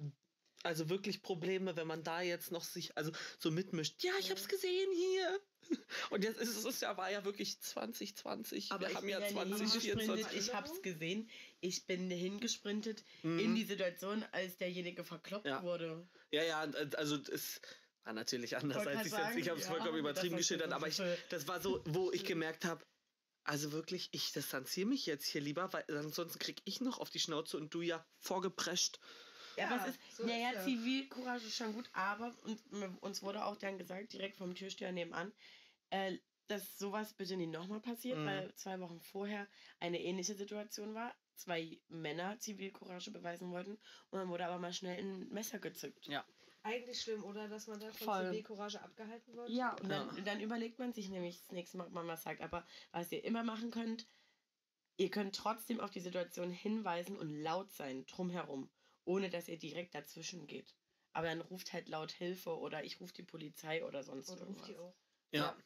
also wirklich Probleme, wenn man da jetzt noch sich, also so mitmischt. Ja, ich hab's gesehen hier. Und jetzt ist es ja, war ja wirklich 2020. Aber Wir ich haben ja ja nicht 2024. hingesprintet, ich hab's gesehen. Ich bin hingesprintet Mhm. in die Situation, als derjenige verkloppt Ja. wurde. Ja, ja, und, also es war natürlich anders, Wollte als ich jetzt. Ich habe es ja, vollkommen übertrieben geschildert, aber ich, das war so, wo ich gemerkt habe, also wirklich, ich distanziere mich jetzt hier lieber, weil ansonsten krieg ich noch auf die Schnauze und du ja vorgeprescht. Ja, Ja, aber es ist, so naja, ist. Zivilcourage ist schon gut, aber und, uns wurde auch dann gesagt, direkt vom Türsteher nebenan, äh, dass sowas bitte nicht nochmal passiert, Mhm. weil zwei Wochen vorher eine ähnliche Situation war. Zwei Männer Zivilcourage beweisen wollten und dann wurde aber mal schnell ein Messer gezückt. Ja. Eigentlich schlimm, oder? Dass man da von Voll. Zivilcourage abgehalten wird? Ja, und dann, Ja. dann überlegt man sich nämlich das nächste Mal, ob man was sagt. Aber was ihr immer machen könnt, ihr könnt trotzdem auf die Situation hinweisen und laut sein, drumherum, ohne dass ihr direkt dazwischen geht. Aber dann ruft halt laut Hilfe oder ich rufe die Polizei oder sonst Und ruft die irgendwas. auch. Ja.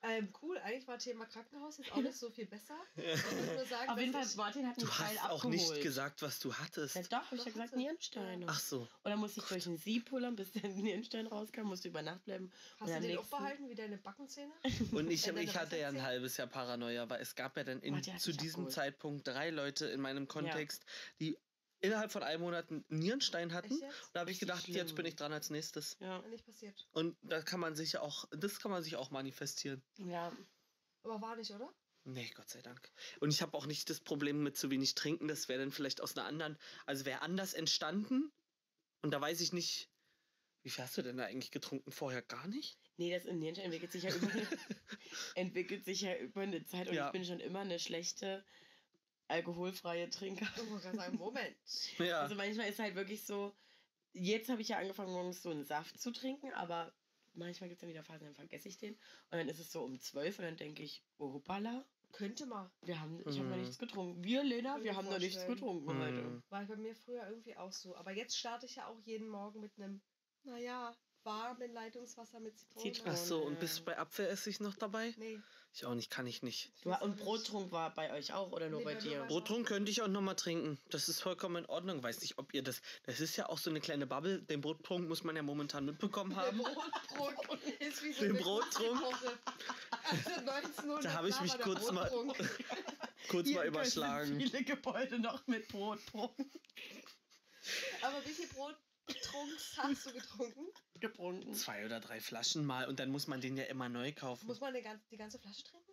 Ähm, cool, eigentlich war Thema Krankenhaus jetzt auch nicht so viel besser. Nur sagen, Auf jeden Fall, Martin hat mich Du Teil hast auch nicht gesagt, was du hattest. Ja, doch, hab ich ja gesagt. Nierensteine. Ach so. Und dann musste ich durch den Sieb pullern, bis der Nierenstein rauskam, musste über Nacht bleiben. Hast und du den auch nächsten- behalten wie deine Backenzähne? Und ich, ich hatte ja ein halbes Jahr Paranoia, weil es gab ja dann in, zu diesem abgeholt. Zeitpunkt drei Leute in meinem Kontext, die innerhalb von einem Monat einen Nierenstein hatten. Jetzt? Da habe ich gedacht, jetzt schlimm. bin ich dran als nächstes. Ja. Nicht passiert. Und da kann man sich ja auch, das kann man sich auch manifestieren. Ja. Aber war nicht, oder? Nee, Gott sei Dank. Und ich habe auch nicht das Problem mit zu wenig trinken. Das wäre dann vielleicht aus einer anderen, also wäre anders entstanden. Und da weiß ich nicht, wie viel hast du denn da eigentlich getrunken? Vorher gar nicht? Nee, das Nierenstein entwickelt sich ja über eine, entwickelt sich ja über eine Zeit und Ja. ich bin schon immer eine schlechte alkoholfreie Trinker. Ich wollte gerade sagen, Moment. Ja. Also manchmal ist halt wirklich so, jetzt habe ich ja angefangen, morgens so einen Saft zu trinken, aber manchmal gibt es dann wieder Phasen, dann vergesse ich den. Und dann ist es so um 12 und dann denke ich, oh hoppala, Könnte mal. wir haben, ich habe noch Mhm. nichts getrunken. Wir, Lena, wir haben noch nichts getrunken heute. Hm. War bei mir früher irgendwie auch so. Aber jetzt starte ich ja auch jeden Morgen mit einem, naja, warmen Leitungswasser mit Zitrone. Zitrone. Ach so, und ja. bist du bei Apfelessig noch dabei? Nee. Ich auch nicht, kann ich nicht. Du, und Brottrunk war bei euch auch oder nur Nee, bei dir? Brottrunk könnte ich auch nochmal trinken. Das ist vollkommen in Ordnung. Weiß nicht, ob ihr das. Das ist ja auch so eine kleine Bubble. Den Brottrunk muss man ja momentan mitbekommen Der haben. Brottrunk ist wie so Den eine Brottrunk? Also 1900 Da habe ich mich der kurz mal-. Kurz Hier mal überschlagen. viele Gebäude noch mit Brottrunk Aber wie viel Brottrunks hast du getrunken? getrunken. Zwei oder drei Flaschen mal und dann muss man den ja immer neu kaufen. Muss man die ganze, die ganze Flasche trinken?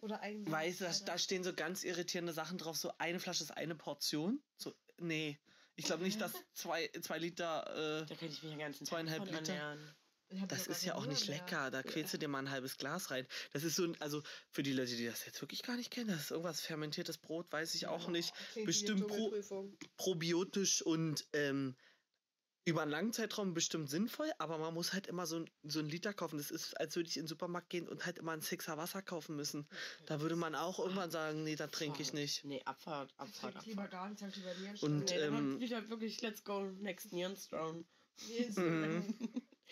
Oder eigentlich? Weißt du, da stehen so ganz irritierende Sachen drauf. So eine Flasche ist eine Portion. So, nee. Ich glaube nicht, dass zwei, zwei Liter. Äh, Da könnte ich mich den ganzen Tag Zweieinhalb von Liter. ernähren. das ist ja auch nicht lecker. Da quälst du dir mal ein halbes Glas rein. Das ist so, ein- also für die Leute, die das jetzt wirklich gar nicht kennen, das ist irgendwas fermentiertes Brot, weiß ich auch nicht. Bestimmt pro- probiotisch und ähm, über einen langen Zeitraum bestimmt sinnvoll, aber man muss halt immer so, ein, so einen Liter kaufen. Das ist, als würde ich in den Supermarkt gehen und halt immer einen Sixer Wasser kaufen müssen. Da würde man auch irgendwann sagen, nee, da trinke ich nicht. Nee, Abfahrt, Abfahrt, Trink lieber Abfahrt. gar nicht, halt lieber Und, Nierenstein. Nee, ähm, ich halt wirklich, let's go, next Nierenstone. Yes. Mhm.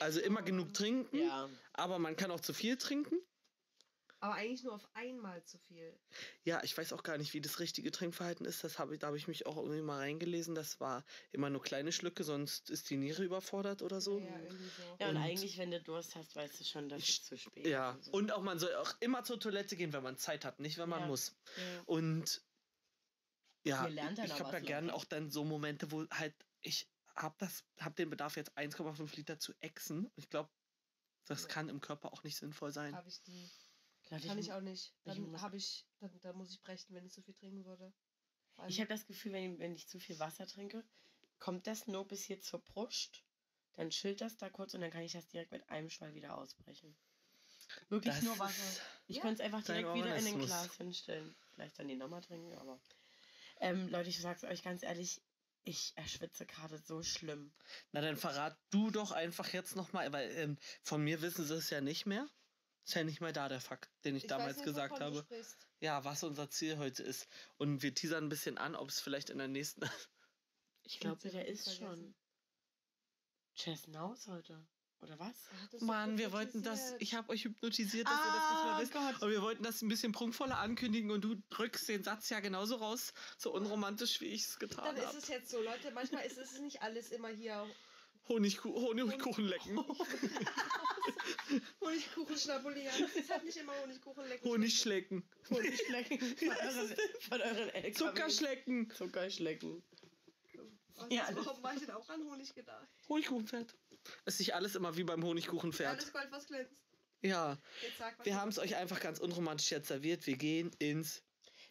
Also immer genug trinken, Ja. aber man kann auch zu viel trinken. Aber eigentlich nur auf einmal zu viel. Ja, ich weiß auch gar nicht, wie das richtige Trinkverhalten ist. Das hab ich, da habe ich mich auch irgendwie mal reingelesen. Das war immer nur kleine Schlücke, sonst ist die Niere überfordert oder so. Ja, irgendwie so. Ja, und, Und- eigentlich, wenn du Durst hast, weißt du schon, dass Ich- es zu spät Ja, ist. und auch man soll auch immer zur Toilette gehen, wenn man Zeit hat, nicht wenn man Ja. muss. Ja. Und ja, ich habe da was, gerne auch dann so Momente, wo halt ich habe das, habe den Bedarf jetzt 1,5 Liter zu exen. Ich glaube, das Ja. kann im Körper auch nicht sinnvoll sein. Habe ich die. Leute, Kann ich ich auch nicht. ich Dann muss- habe ich, dann, dann muss ich brechen, wenn ich so viel trinken würde. Weil- Ich habe das Gefühl, wenn ich, wenn ich zu viel Wasser trinke, kommt das nur bis hier zur Brust, dann chillt das da kurz und dann kann ich das direkt mit einem Schwall wieder ausbrechen. Wirklich Das nur Wasser. Ich Ja, könnte es einfach direkt wieder in den. Glas hinstellen. Vielleicht dann die nochmal trinken, aber. Ähm, Leute, ich sag's euch ganz ehrlich, ich erschwitze gerade so schlimm. Na, dann verrat du doch einfach jetzt nochmal, weil ähm, von mir wissen sie es ja nicht mehr. Ist ja nicht mehr da, der Fakt, den ich, Ich damals nicht, gesagt habe. Ja, was unser Ziel heute ist. Und wir teasern ein bisschen an, ob es vielleicht in der nächsten. Ich glaube, der ist schon. vergessen. Chesnaus heute. Oder was? Mann, wir wollten das. Ich habe euch hypnotisiert, dass ihr das nicht mehr wisst. Gott. Und wir wollten das ein bisschen prunkvoller ankündigen und du drückst den Satz ja genauso raus, so unromantisch, wie ich es getan Dann ist habe. es jetzt so, Leute. Manchmal ist es nicht alles immer hier Honigku Honigkuchen lecken. Honigkuchen schnabulieren. Es ist halt nicht immer Honigkuchen lecken. Honig schlecken. Honigschlecken von euren, von euren LKW. Zuckerschlecken. Zuckerschlecken. Was, Ja, warum war ich denn auch an Honig gedacht? Honigkuchenpferd. Es ist nicht alles immer wie beim Honigkuchenpferd. Alles Gold, was glänzt. Ja, Jetzt sag, was wir haben es euch einfach ganz unromantisch jetzt serviert. Wir gehen ins.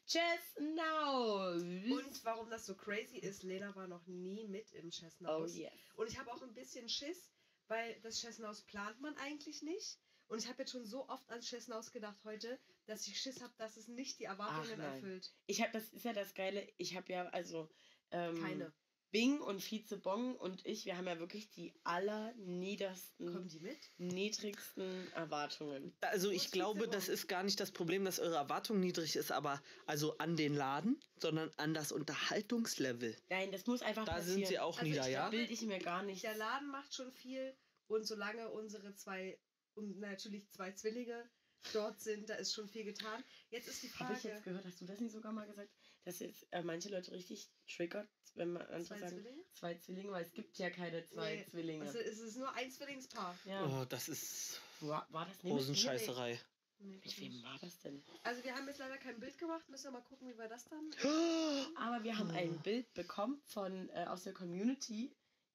Chesnaus. Und warum das so crazy ist, Lena war noch nie mit im Oh Chessnaus. yes. Und ich habe auch ein bisschen Schiss, weil das Chessnaus plant man eigentlich nicht. Und ich habe jetzt schon so oft ans Chessnaus gedacht heute, dass ich Schiss habe, dass es nicht die Erwartungen erfüllt. Ich habe, das ist ja das Geile, ich habe ja also ähm, Keine. Bing und Vize Bong und ich, wir haben ja wirklich die allerniedersten, Kommen die mit? niedrigsten Erwartungen. Also ich glaube, das ist gar nicht das Problem, dass eure Erwartung niedrig ist, aber also an den Laden, sondern an das Unterhaltungslevel. Nein, das muss einfach Da passieren. sind sie auch Also nieder, ich ja? Bilde ich mir gar nicht. Der Laden macht schon viel und solange unsere zwei und natürlich zwei Zwillinge dort sind, da ist schon viel getan. Jetzt ist die Habe ich Frage, jetzt gehört, hast du das nicht sogar mal gesagt, dass jetzt äh, manche Leute richtig triggert, wenn man andere zwei sagen, Zwillinge? zwei Zwillinge, weil es gibt ja keine zwei Nee, Zwillinge. Also es ist nur ein Zwillingspaar. ja. Oh, das ist war, war das? Hosenscheißerei. Nee, Mit wem war das denn? Also wir haben jetzt leider kein Bild gemacht, müssen wir mal gucken, wie wir das dann. Aber wir haben ein Bild bekommen von äh, aus der Community,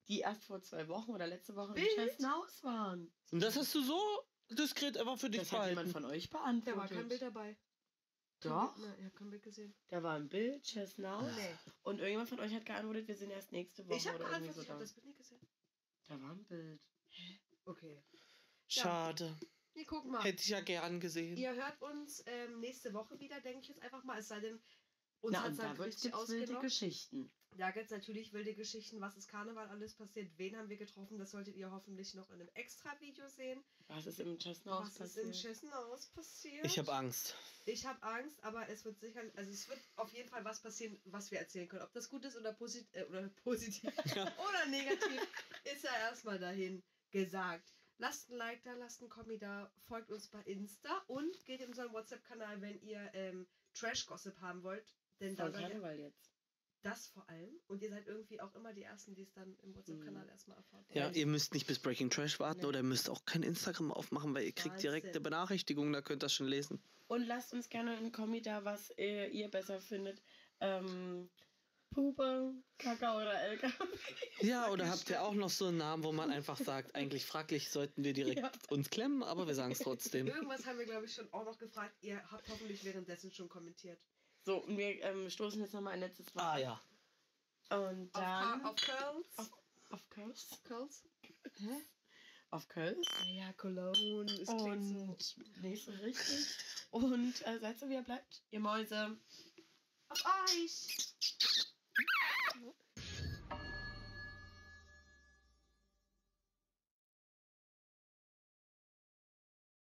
die erst vor zwei Wochen oder letzte Woche Bild? in Chessenhaus waren. Und das hast du so diskret einfach für dich Das hat jemand behalten. von euch Da beantwortet. war kein Bild dabei. Doch. Ne, ich habe kein Bild gesehen. Da war ein Bild, Chessenhaus. Nee. Und irgendjemand von euch hat geantwortet, wir sind erst nächste Woche Ich habe geantwortet, so ich habe da. das Bild nicht gesehen. Da war ein Bild. Okay. Schade. Wir gucken mal. Hätte ich ja gern gesehen. Ihr hört uns ähm, nächste Woche wieder, denke ich jetzt einfach mal. Es sei denn, uns Na, hat und es da richtig wilde. Geschichten. Da gibt es natürlich wilde Geschichten, was ist Karneval alles passiert, wen haben wir getroffen, das solltet ihr hoffentlich noch in einem Extra-Video sehen. Was ist im Chessenhaus was ist passiert? Chessenhaus passiert? Ich habe Angst. Ich habe Angst, aber es wird sicher, also es wird auf jeden Fall was passieren, was wir erzählen können. Ob das gut ist oder, posit äh, oder positiv Ja. oder negativ, ist ja erstmal dahin gesagt. Lasst ein Like da, lasst ein Kommi da, folgt uns bei Insta und geht in unseren WhatsApp-Kanal, wenn ihr ähm, Trash-Gossip haben wollt. Denn ihr Karneval jetzt. das vor allem. Und ihr seid irgendwie auch immer die Ersten, die es dann im WhatsApp-Kanal erstmal erfahren. Ja, ihr müsst nicht bis Breaking Trash warten Nee. oder ihr müsst auch kein Instagram aufmachen, weil ihr kriegt direkt Wahnsinn. eine Benachrichtigung, da könnt ihr das schon lesen. Und lasst uns gerne einen Kommi da, was ihr, ihr besser findet. Ähm, Pupe, Kaka oder Elka. Ja, oder habt ihr auch noch so einen Namen, wo man einfach sagt, eigentlich fraglich sollten wir direkt Ja. uns klemmen, aber wir sagen es trotzdem. Irgendwas haben wir, glaube ich, schon auch noch gefragt. Ihr habt hoffentlich währenddessen schon kommentiert. So, und wir ähm, stoßen jetzt nochmal ein letztes Mal. Ah ja. Und dann. Auf Curls. Auf- Auf Curls. Curls? Auf Curls. Naja, Cologne. Es klingt so. Und nicht so richtig. Und äh, seid so, wie ihr bleibt. Ihr Mäuse. Auf euch!